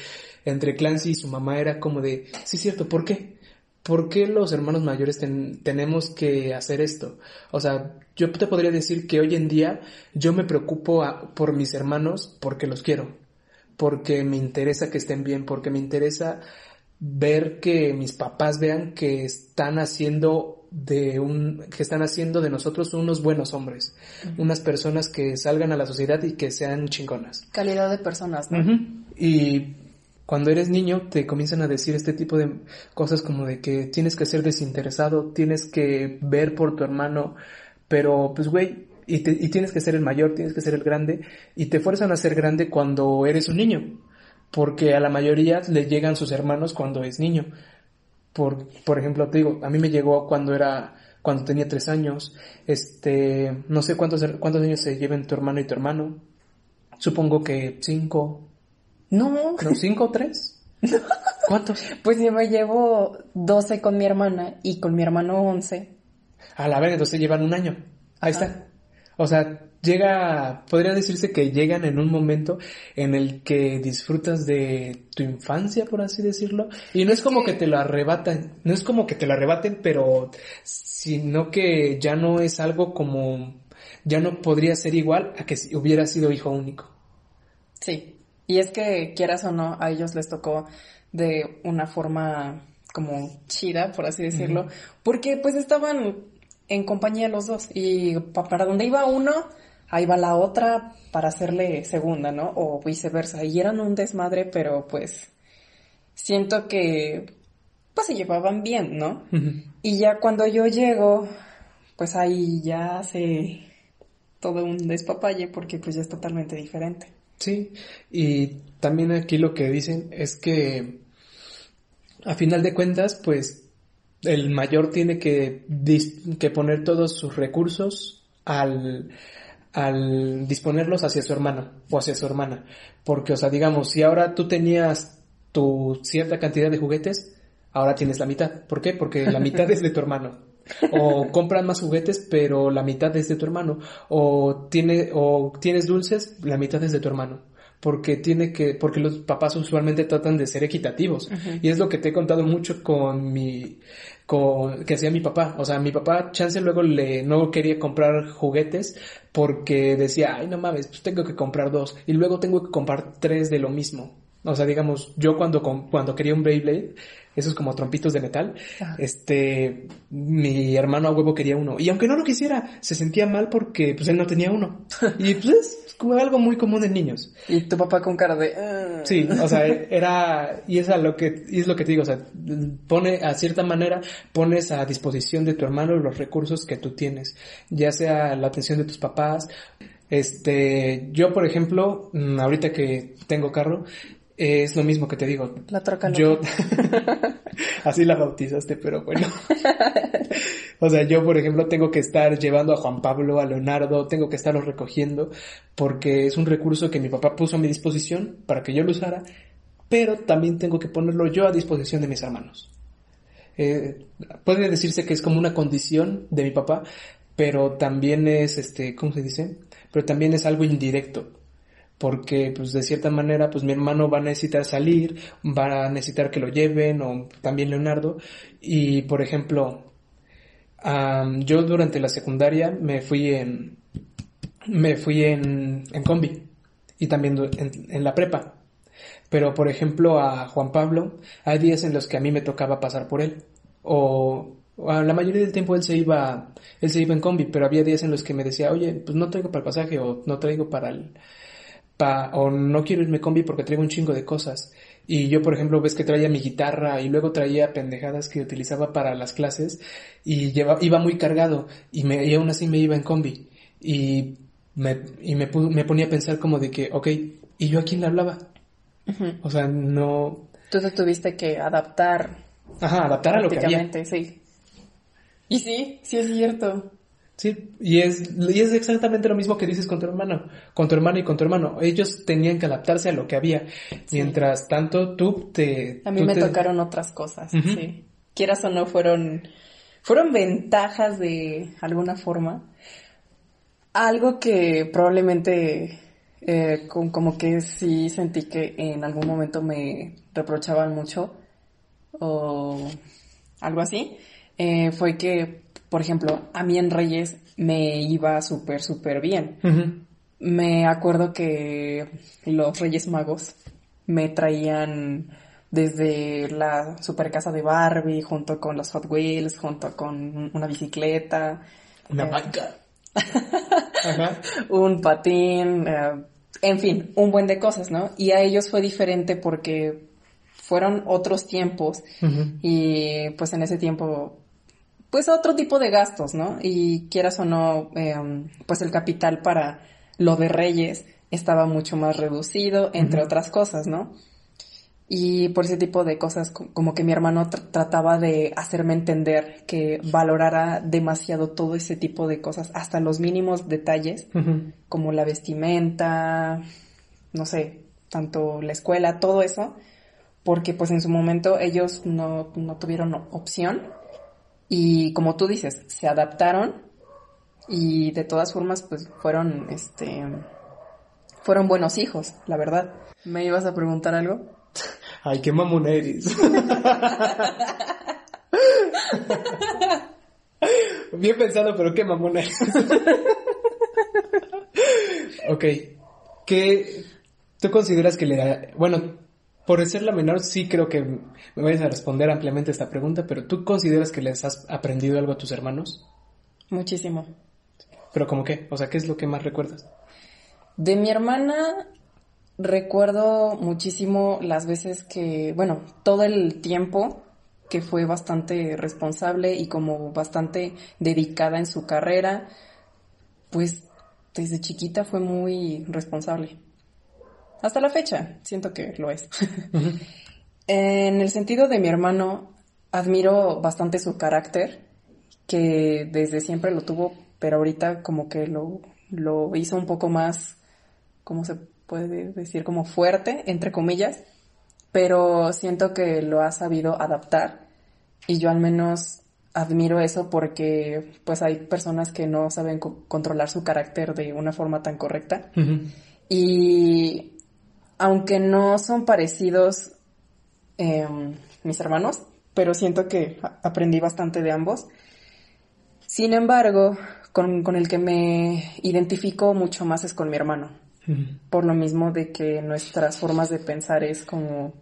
entre Clancy y su mamá era como de, sí, cierto, ¿por qué? ¿Por qué los hermanos mayores tenemos que hacer esto? O sea, yo te podría decir que hoy en día yo me preocupo por mis hermanos porque los quiero, porque me interesa que estén bien, porque me interesa ver que mis papás vean que están haciendo de un, que están haciendo de nosotros unos buenos hombres, unas personas que salgan a la sociedad y que sean chingonas. Calidad de personas, ¿no? Y cuando eres niño te comienzan a decir este tipo de cosas como de que tienes que ser desinteresado, tienes que ver por tu hermano, pero pues güey, y, y tienes que ser el mayor, tienes que ser el grande, y te fuerzan a ser grande cuando eres un niño, porque a la mayoría le llegan sus hermanos cuando es niño. Por, por ejemplo, te digo, a mí me llegó cuando era, cuando tenía tres años, este, no sé cuántos, cuántos años se lleven tu hermano y tu hermano. Supongo que cinco. No. ¿No? ¿Cinco o tres? ¿Cuántos? Pues yo me llevo doce con mi hermana y con mi hermano once. A la vez, entonces llevan un año. Ahí está. O sea, llega, podría decirse que llegan en un momento en el que disfrutas de tu infancia, por así decirlo, y no es como que te lo arrebatan, no es como que te lo arrebaten, pero sino que ya no es algo como, ya no podría ser igual a que si hubiera sido hijo único. Sí, y es que quieras o no, a ellos les tocó de una forma como chida, por así decirlo, porque pues estaban en compañía los dos y para donde iba uno, ahí va la otra para hacerle segunda, ¿no? O viceversa. Y eran un desmadre, pero pues siento que pues se llevaban bien, ¿no? Y ya cuando yo llego, pues ahí ya hace todo un despapalle porque pues ya es totalmente diferente. Sí, y también aquí lo que dicen es que a final de cuentas, pues el mayor tiene que, que poner todos sus recursos al, al disponerlos hacia su hermano o hacia su hermana. Porque, o sea, digamos, si ahora tú tenías tu cierta cantidad de juguetes, ahora tienes la mitad. ¿Por qué? Porque la mitad es de tu hermano. O compras más juguetes, pero la mitad es de tu hermano. O, tiene, o tienes dulces, la mitad es de tu hermano porque tiene que, porque los papás usualmente tratan de ser equitativos. Y es lo que te he contado mucho con mi, con, que hacía mi papá. O sea, mi papá, chance luego le, no quería comprar juguetes porque decía, ay, no mames, pues tengo que comprar dos. Y luego tengo que comprar tres de lo mismo. O sea, digamos, yo cuando, cuando quería un Beyblade, esos como trompitos de metal, este, mi hermano a huevo quería uno. Y aunque no lo quisiera, se sentía mal porque pues él no tenía uno. Y pues es como algo muy común en niños. Y tu papá con cara de... Ah". Sí, o sea, era, y es a lo que, y es lo que te digo, o sea, pone, a cierta manera, pones a disposición de tu hermano los recursos que tú tienes, ya sea la atención de tus papás, este, yo por ejemplo, mm, ahorita que tengo carro, es lo mismo que te digo. La troca loca. Yo, así la bautizaste, pero bueno. o sea, yo, por ejemplo, tengo que estar llevando a Juan Pablo, a Leonardo, tengo que estarlos recogiendo, porque es un recurso que mi papá puso a mi disposición para que yo lo usara, pero también tengo que ponerlo yo a disposición de mis hermanos. Eh, puede decirse que es como una condición de mi papá, pero también es, este, ¿cómo se dice? Pero también es algo indirecto porque pues de cierta manera pues mi hermano va a necesitar salir, va a necesitar que lo lleven o también Leonardo. Y por ejemplo yo durante la secundaria me fui en me fui en, en combi y también en, en la prepa. Pero por ejemplo a Juan Pablo hay días en los que a mí me tocaba pasar por él o la mayoría del tiempo él se iba él se iba en combi pero había días en los que me decía oye pues no traigo para el pasaje o no traigo para el o no quiero irme combi porque traigo un chingo de cosas. Y yo, por ejemplo, ves que traía mi guitarra y luego traía pendejadas que utilizaba para las clases y lleva, iba muy cargado y, me, y aún así me iba en combi. Y me, y me, me ponía a pensar como de que, ok, ¿y yo a quién le hablaba? O sea, no... Tú te tuviste que adaptar. Ajá, adaptar a lo que había. sí. Y sí, sí es cierto. Sí, y es, y es exactamente lo mismo que dices con tu hermano, con tu hermano y con tu hermano. Ellos tenían que adaptarse a lo que había. Mientras tanto, tú te... A mí me tocaron otras cosas, sí. Quieras o no, fueron, fueron ventajas de alguna forma. Algo que probablemente eh, como que sí sentí que en algún momento me reprochaban mucho o algo así, eh, fue que por ejemplo, a mí en Reyes me iba súper, súper bien. Me acuerdo que los Reyes Magos me traían desde la super casa de Barbie, junto con los Hot Wheels, junto con una bicicleta. Una banca. un patín, eh, en fin, un buen de cosas, ¿no? Y a ellos fue diferente porque fueron otros tiempos y pues en ese tiempo pues otro tipo de gastos, ¿no? Y quieras o no, em, pues el capital para lo de Reyes estaba mucho más reducido, entre otras cosas, ¿no? Y por ese tipo de cosas, como que mi hermano trataba de hacerme entender que valorara demasiado todo ese tipo de cosas, hasta los mínimos detalles, como la vestimenta, no sé, tanto la escuela, todo eso, porque pues en su momento ellos no, no tuvieron opción y como tú dices, se adaptaron y de todas formas pues fueron, este, fueron buenos hijos, la verdad. ¿Me ibas a preguntar algo? Ay, qué mamón Bien pensado, pero qué mamón ok. ¿Qué tú consideras que le da... Bueno, por ser la menor, sí creo que me vayas a responder ampliamente esta pregunta, pero ¿tú consideras que les has aprendido algo a tus hermanos? Muchísimo. ¿Pero como qué? O sea, ¿qué es lo que más recuerdas? De mi hermana recuerdo muchísimo las veces que, bueno, todo el tiempo que fue bastante responsable y como bastante dedicada en su carrera, pues desde chiquita fue muy responsable. Hasta la fecha, siento que lo es. en el sentido de mi hermano, admiro bastante su carácter, que desde siempre lo tuvo, pero ahorita como que lo, lo hizo un poco más, ¿cómo se puede decir? Como fuerte, entre comillas, pero siento que lo ha sabido adaptar y yo al menos admiro eso porque pues hay personas que no saben controlar su carácter de una forma tan correcta. Y aunque no son parecidos em, mis hermanos, pero siento que aprendí bastante de ambos. Sin embargo, con, el que me identifico mucho más es con mi hermano. Por lo mismo de que nuestras formas de pensar es como...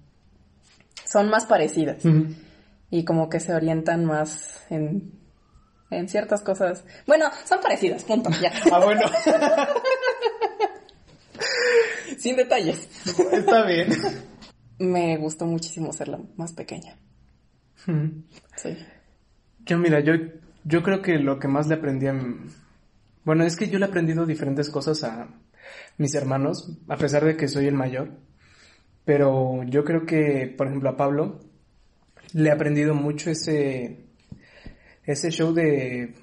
son más parecidas. Y como que se orientan más en, en ciertas cosas. Bueno, son parecidas, punto, ya. ah, bueno. Sin detalles. Está bien. Me gustó muchísimo ser la más pequeña. Sí. Yo, mira, yo, yo creo que lo que más le aprendí a... Bueno, es que yo le he aprendido diferentes cosas a mis hermanos, a pesar de que soy el mayor. Pero yo creo que, por ejemplo, a Pablo le he aprendido mucho ese, ese show de,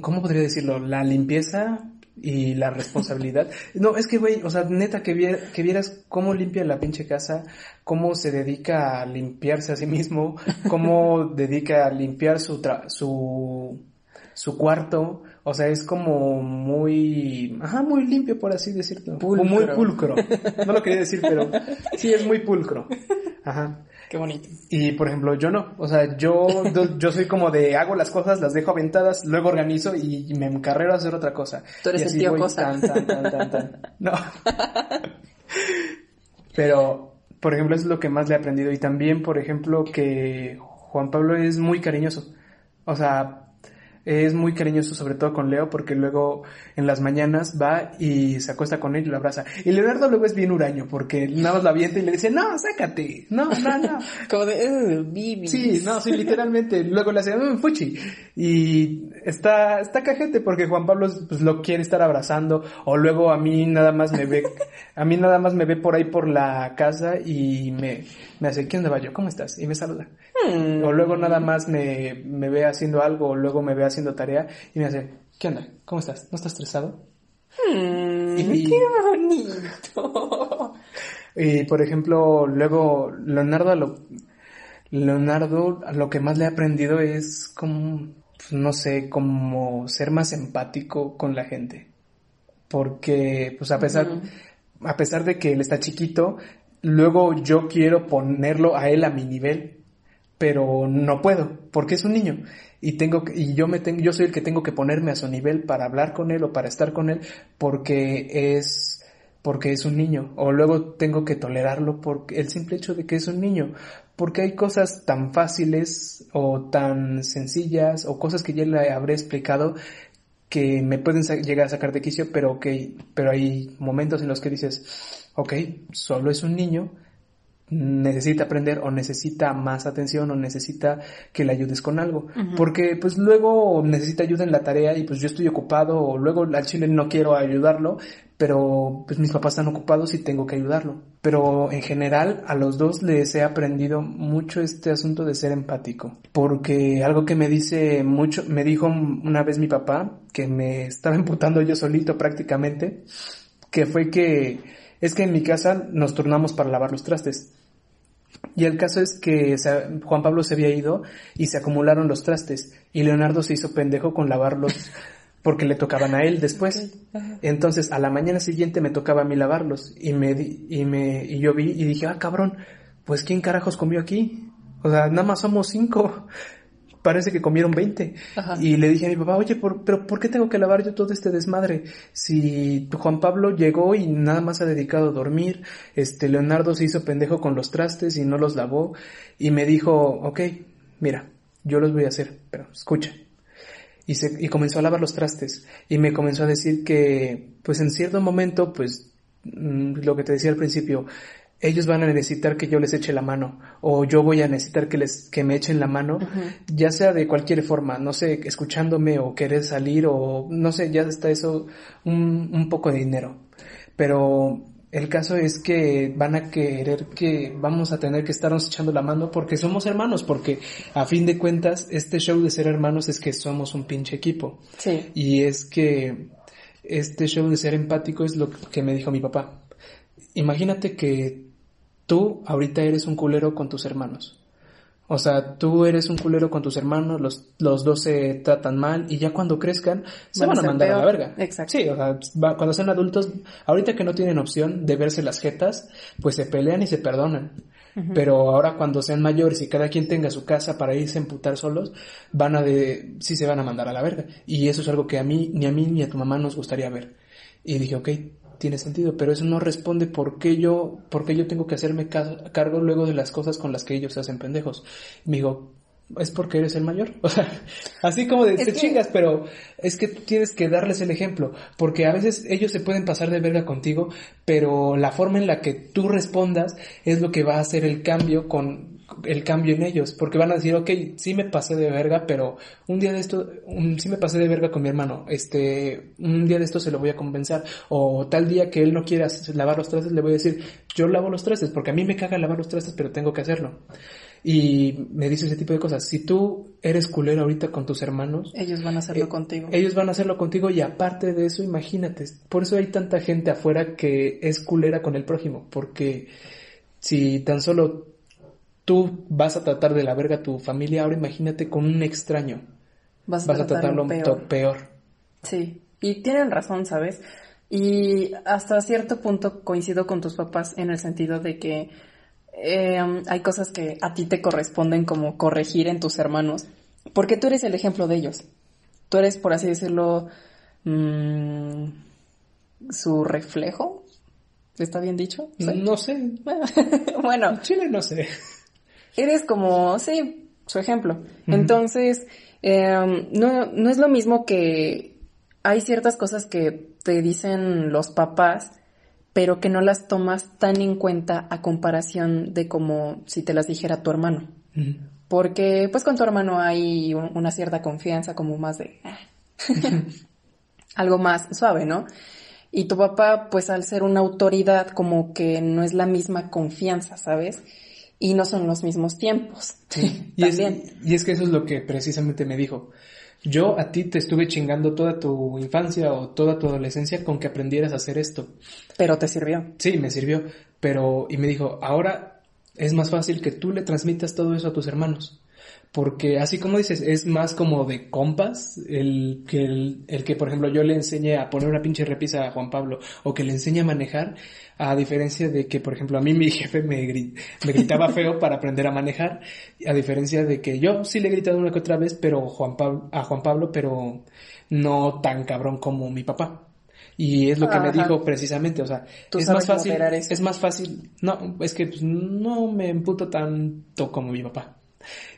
¿cómo podría decirlo? La limpieza y la responsabilidad. No, es que, güey, o sea, neta, que, que vieras cómo limpia la pinche casa, cómo se dedica a limpiarse a sí mismo, cómo dedica a limpiar su, su, su cuarto, o sea, es como muy, ajá, muy limpio, por así decirlo. Muy pulcro. No lo quería decir, pero sí es muy pulcro. Ajá. Qué bonito. Y por ejemplo, yo no. O sea, yo, yo soy como de hago las cosas, las dejo aventadas, luego organizo y me encarrero a hacer otra cosa. Tú eres el tío cosa. No. Pero, por ejemplo, es lo que más le he aprendido. Y también, por ejemplo, que Juan Pablo es muy cariñoso. O sea, es muy cariñoso, sobre todo con Leo, porque luego en las mañanas va y se acuesta con él y lo abraza. Y Leonardo luego es bien huraño, porque nada más la avienta y le dice, no, sácate, no, no, no. Como de, Bibi. Sí, no, sí, literalmente. Luego le hace, mmm, fuchi. Y está, está cajete porque Juan Pablo pues, lo quiere estar abrazando, o luego a mí nada más me ve, a mí nada más me ve por ahí por la casa y me, me hace, ¿quién va yo? ¿Cómo estás? Y me saluda. Hmm. O luego nada más me, me ve haciendo algo, o luego me ve haciendo tarea y me hace, ¿qué onda? ¿Cómo estás? ¿No estás estresado? Hmm, y, ¡Qué bonito! Y por ejemplo, luego Leonardo lo, Leonardo lo que más le he aprendido es como, pues, no sé, como ser más empático con la gente. Porque, pues a pesar, a pesar de que él está chiquito, luego yo quiero ponerlo a él a mi nivel pero no puedo porque es un niño. Y tengo y yo me tengo yo soy el que tengo que ponerme a su nivel para hablar con él o para estar con él porque es porque es un niño. O luego tengo que tolerarlo por el simple hecho de que es un niño. Porque hay cosas tan fáciles o tan sencillas o cosas que ya le habré explicado que me pueden llegar a sacar de quicio pero que pero hay momentos en los que dices ok solo es un niño necesita aprender o necesita más atención o necesita que le ayudes con algo. Porque pues luego necesita ayuda en la tarea y pues yo estoy ocupado o luego al chile no quiero ayudarlo, pero pues mis papás están ocupados y tengo que ayudarlo. Pero en general a los dos les he aprendido mucho este asunto de ser empático. Porque algo que me dice mucho, me dijo una vez mi papá, que me estaba imputando yo solito prácticamente, que fue que es que en mi casa nos turnamos para lavar los trastes. Y el caso es que Juan Pablo se había ido y se acumularon los trastes y Leonardo se hizo pendejo con lavarlos porque le tocaban a él después. Entonces a la mañana siguiente me tocaba a mí lavarlos y me y me y yo vi y dije, "Ah, cabrón, pues quién carajos comió aquí?" O sea, nada más somos cinco parece que comieron 20. Y le dije a mi papá, oye, pero ¿por qué tengo que lavar yo todo este desmadre? Si Juan Pablo llegó y nada más ha dedicado a dormir, este, Leonardo se hizo pendejo con los trastes y no los lavó, y me dijo, ok, mira, yo los voy a hacer, pero escucha. Y, se, y comenzó a lavar los trastes, y me comenzó a decir que, pues en cierto momento, pues, mm, lo que te decía al principio, ellos van a necesitar que yo les eche la mano o yo voy a necesitar que les que me echen la mano, ya sea de cualquier forma, no sé, escuchándome o querer salir o no sé, ya está eso un, un poco de dinero. Pero el caso es que van a querer que vamos a tener que estarnos echando la mano porque somos hermanos, porque a fin de cuentas este show de ser hermanos es que somos un pinche equipo. Sí. Y es que este show de ser empático es lo que me dijo mi papá. Imagínate que tú ahorita eres un culero con tus hermanos. O sea, tú eres un culero con tus hermanos, los, los dos se tratan mal y ya cuando crezcan se van, a, mandar a la verga. Exacto. Sí, o sea, cuando sean adultos, ahorita que no tienen opción de verse las jetas, pues se pelean y se perdonan. Pero ahora cuando sean mayores y cada quien tenga su casa para irse a emputar solos, van a de, sí se van a mandar a la verga. Y eso es algo que a mí, ni a mí ni a tu mamá nos gustaría ver. Y dije, ok, tiene sentido, pero eso no responde por qué yo, por qué yo tengo que hacerme cargo luego de las cosas con las que ellos se hacen pendejos. me digo, es porque eres el mayor. O sea, así como de te chingas, pero es que tú tienes que darles el ejemplo, porque a veces ellos se pueden pasar de verga contigo, pero la forma en la que tú respondas es lo que va a hacer el cambio con, el cambio en ellos, porque van a decir, ok, sí me pasé de verga, pero un día de esto, un, sí me pasé de verga con mi hermano, este, un día de esto se lo voy a compensar, o tal día que él no quiera lavar los trastes, le voy a decir, yo lavo los trastes, porque a mí me caga lavar los trastes, pero tengo que hacerlo. Y me dice ese tipo de cosas. Si tú eres culero ahorita con tus hermanos. Ellos van a hacerlo eh, contigo. Ellos van a hacerlo contigo y aparte de eso, imagínate. Por eso hay tanta gente afuera que es culera con el prójimo. Porque si tan solo tú vas a tratar de la verga a tu familia, ahora imagínate con un extraño. Vas a, tratarlo peor. peor. Sí, y tienen razón, ¿sabes? Y hasta cierto punto coincido con tus papás en el sentido de que eh, hay cosas que a ti te corresponden como corregir en tus hermanos, porque tú eres el ejemplo de ellos. Tú eres, por así decirlo, mmm, su reflejo. ¿Está bien dicho? No sé. bueno. Chile no sé. Eres como, sí, su ejemplo. Entonces, em, no, no es lo mismo que hay ciertas cosas que te dicen los papás pero que no las tomas tan en cuenta a comparación de como si te las dijera tu hermano. Porque pues con tu hermano hay una cierta confianza como más de ah, algo más suave, ¿no? Y tu papá pues al ser una autoridad como que no es la misma confianza, ¿sabes? Y no son los mismos tiempos. Sí. y, y es que eso es lo que precisamente me dijo. Yo a ti te estuve chingando toda tu infancia o toda tu adolescencia con que aprendieras a hacer esto. Pero te sirvió. Sí, me sirvió. Pero, y me dijo, ahora es más fácil que tú le transmitas todo eso a tus hermanos porque así como dices, es más como de compas el que, el, que, por ejemplo, yo le enseñe a poner una pinche repisa a Juan Pablo o que le enseñe a manejar, a diferencia de que, por ejemplo, a mí mi jefe me, me gritaba feo para aprender a manejar, a diferencia de que yo sí le he gritado una que otra vez, pero Juan Pablo, a Juan Pablo, pero no tan cabrón como mi papá. Y es lo que me dijo precisamente, o sea, es más fácil, es más fácil, no, es que pues, no me emputo tanto como mi papá.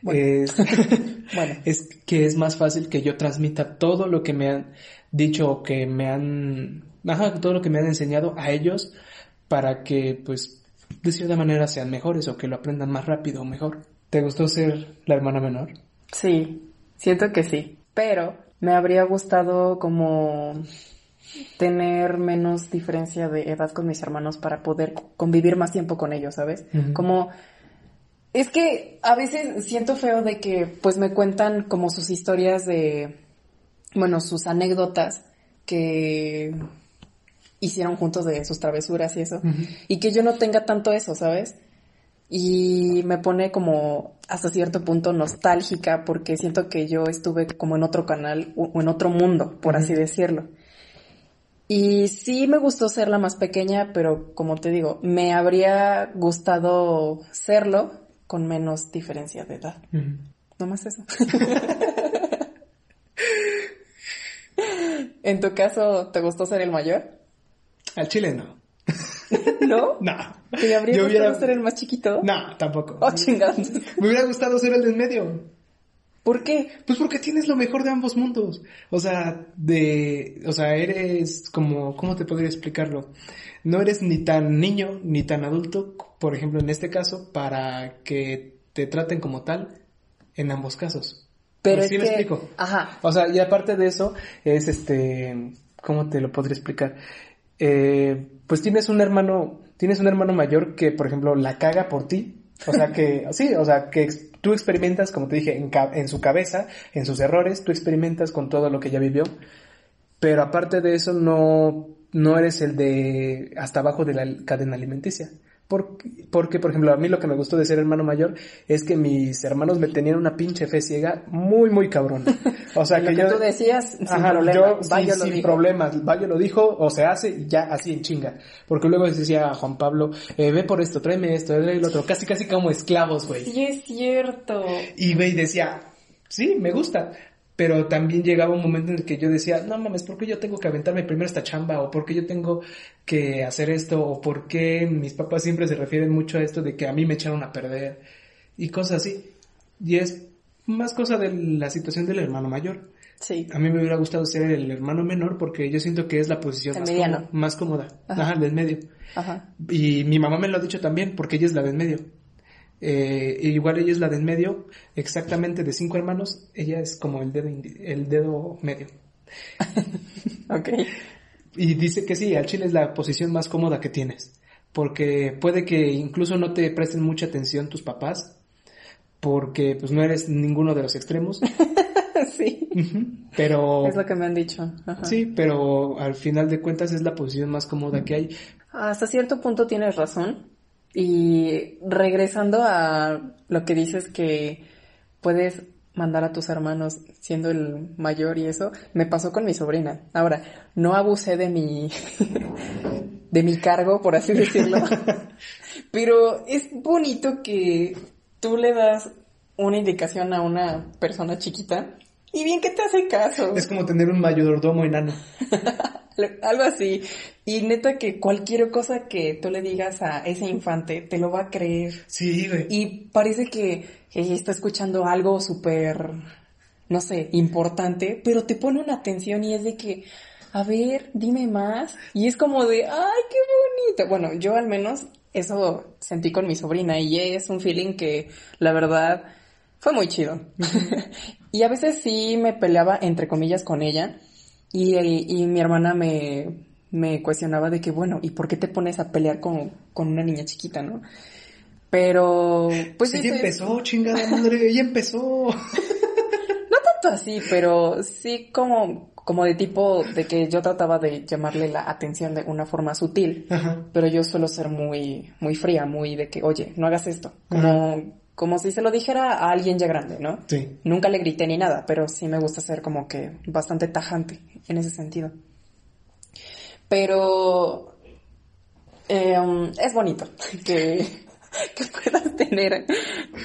Es, bueno. es que es más fácil que yo transmita todo lo que me han dicho o que me han, ajá, todo lo que me han enseñado a ellos para que, pues, de cierta manera sean mejores o que lo aprendan más rápido o mejor. ¿Te gustó ser la hermana menor? Sí, siento que sí, pero me habría gustado como tener menos diferencia de edad con mis hermanos para poder convivir más tiempo con ellos, ¿sabes? Como es que a veces siento feo de que pues me cuentan como sus historias de, bueno, sus anécdotas que hicieron juntos de sus travesuras y eso. Y que yo no tenga tanto eso, ¿sabes? Y me pone como hasta cierto punto nostálgica porque siento que yo estuve como en otro canal o en otro mundo, por así decirlo. Y sí me gustó ser la más pequeña, pero como te digo, me habría gustado serlo con menos diferencia de edad. No más eso. ¿En tu caso te gustó ser el mayor? Al chile no. ¿No? No. ¿Te habría gustado ser el más chiquito? No, tampoco. Oh, chingados. Me hubiera gustado ser el del medio. ¿Por qué? Pues porque tienes lo mejor de ambos mundos. O sea, de, o sea, eres como, ¿cómo te podría explicarlo? No eres ni tan niño ni tan adulto, por ejemplo, en este caso, para que te traten como tal en ambos casos. Pero sí me explico. Ajá. O sea, y aparte de eso, es este, ¿cómo te lo podría explicar? Eh, pues tienes un hermano, tienes un hermano mayor que, por ejemplo, la caga por ti. O sea que, sí, o sea que tú experimentas, como te dije, en, su cabeza, en sus errores, tú experimentas con todo lo que ya vivió. Pero aparte de eso, no, no eres el de hasta abajo de la cadena alimenticia. Porque, porque, por ejemplo, a mí lo que me gustó de ser hermano mayor es que mis hermanos me tenían una pinche fe ciega muy, muy cabrón. O sea, que, yo, tú decías sin yo, sin, problemas, vaya lo dijo, o se hace y ya así en chinga. Porque luego decía a Juan Pablo, eh, ve por esto, tráeme esto, tráeme el otro, casi, casi como esclavos, güey. Sí, es cierto. Y ve y decía, sí, me gusta. Pero también llegaba un momento en el que yo decía, no mames, ¿por qué yo tengo que aventarme primero esta chamba? ¿O por qué yo tengo que hacer esto? ¿O por qué mis papás siempre se refieren mucho a esto de que a mí me echaron a perder? Y cosas así. Y es más cosa de la situación del hermano mayor. Sí. A mí me hubiera gustado ser el hermano menor porque yo siento que es la posición más cómoda, más cómoda. Ajá. del medio. Ajá. Y mi mamá me lo ha dicho también porque ella es la del medio. Eh, igual ella es la del medio, exactamente de cinco hermanos, ella es como el dedo, el dedo medio. Ok. Y dice que sí, al chile es la posición más cómoda que tienes. Porque puede que incluso no te presten mucha atención tus papás. Porque pues no eres ninguno de los extremos. sí. Pero... Es lo que me han dicho. Ajá. Sí, pero al final de cuentas es la posición más cómoda que hay. Hasta cierto punto tienes razón. Y regresando a lo que dices que puedes mandar a tus hermanos siendo el mayor y eso, me pasó con mi sobrina. Ahora, no abusé de mi de mi cargo, por así decirlo. Pero es bonito que tú le das una indicación a una persona chiquita y bien que te hace caso. Es como tener un mayordomo enano. Algo así. Y neta que cualquier cosa que tú le digas a ese infante te lo va a creer. Sí, güey. Y parece que, que está escuchando algo súper, no sé, importante, pero te pone una atención y es de que, a ver, dime más. Y es como de, ay, qué bonito. Bueno, yo al menos eso sentí con mi sobrina y es un feeling que la verdad fue muy chido. y a veces sí me peleaba entre comillas con ella y, y mi hermana me, me cuestionaba de que, bueno, ¿y por qué te pones a pelear con, con una niña chiquita, no? Pero, pues ella dices- empezó, chingada madre, ella empezó. no tanto así, pero sí como, como de tipo de que yo trataba de llamarle la atención de una forma sutil, Ajá. pero yo suelo ser muy, muy fría, muy de que, oye, no hagas esto, como, como si se lo dijera a alguien ya grande, ¿no? Sí. Nunca le grité ni nada, pero sí me gusta ser como que bastante tajante en ese sentido. Pero eh, um, es bonito que, que puedas tener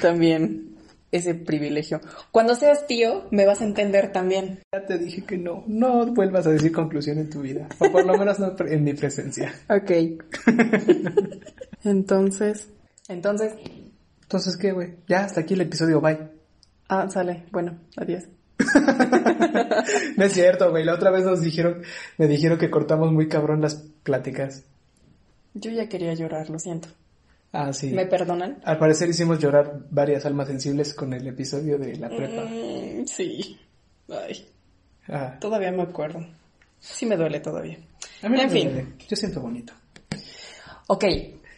también ese privilegio. Cuando seas tío, me vas a entender también. Ya te dije que no, no vuelvas a decir conclusión en tu vida. O por lo menos no en mi presencia. Ok. Entonces, entonces, Entonces, ¿qué, güey? Ya, hasta aquí el episodio, bye. ah, sale. Bueno, adiós. No es cierto, güey. La otra vez nos dijeron, me dijeron que cortamos muy cabrón las pláticas. Yo ya quería llorar, lo siento. Ah, sí. ¿Me perdonan? Al parecer hicimos llorar varias almas sensibles con el episodio de la prepa. Mm, sí. Ay. Ah, Todavía me acuerdo. Sí me duele todavía. a mí no En me fin. duele. Yo siento bonito. Ok,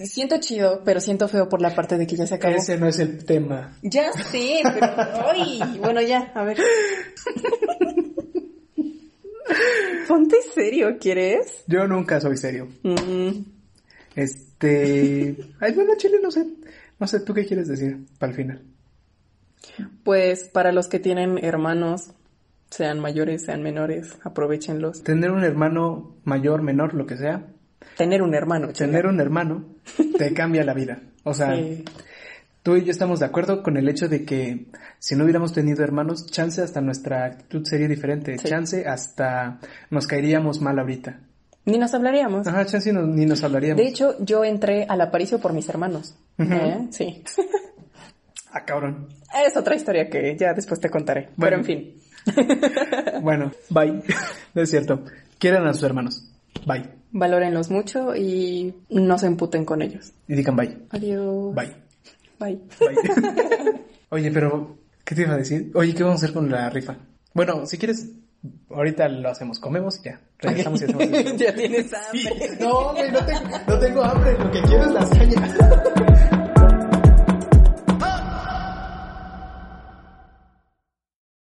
siento chido, pero siento feo por la parte de que ya se acabó. Ese no es el tema. Ya sé, pero... Ay, bueno, ya, a ver. Ponte serio, ¿quieres? Yo nunca soy serio. Mm, Este... Ay, bueno, Chile, no sé. No sé, ¿tú qué quieres decir para el final? Pues para los que tienen hermanos, sean mayores, sean menores, aprovechenlos. Tener un hermano mayor, menor, lo que sea. Tener un hermano. Tener un hermano te cambia la vida. O sea, Sí. tú y yo estamos de acuerdo con el hecho de que si no hubiéramos tenido hermanos, chance hasta nuestra actitud sería diferente. Sí. Chance hasta nos caeríamos mal ahorita. Ni nos hablaríamos. Ajá, chance no- ni nos hablaríamos. De hecho, yo entré al aparicio por mis hermanos. ¿Eh? Sí. Ah, cabrón. Es otra historia que ya después te contaré. Bueno. Pero en fin. Bueno, bye. No es cierto. Quieran a sus hermanos. Bye. Valórenlos mucho y no se emputen con ellos. Y digan bye. Adiós. Bye. Bye. Bye. Oye, pero, ¿qué te iba a decir? Oye, ¿qué vamos a hacer con la rifa? Bueno, si quieres, ahorita lo hacemos. Comemos y ya. Regresamos y hacemos el- ya tienes hambre. No, güey, no tengo, no tengo hambre. Lo que quiero es lasaña.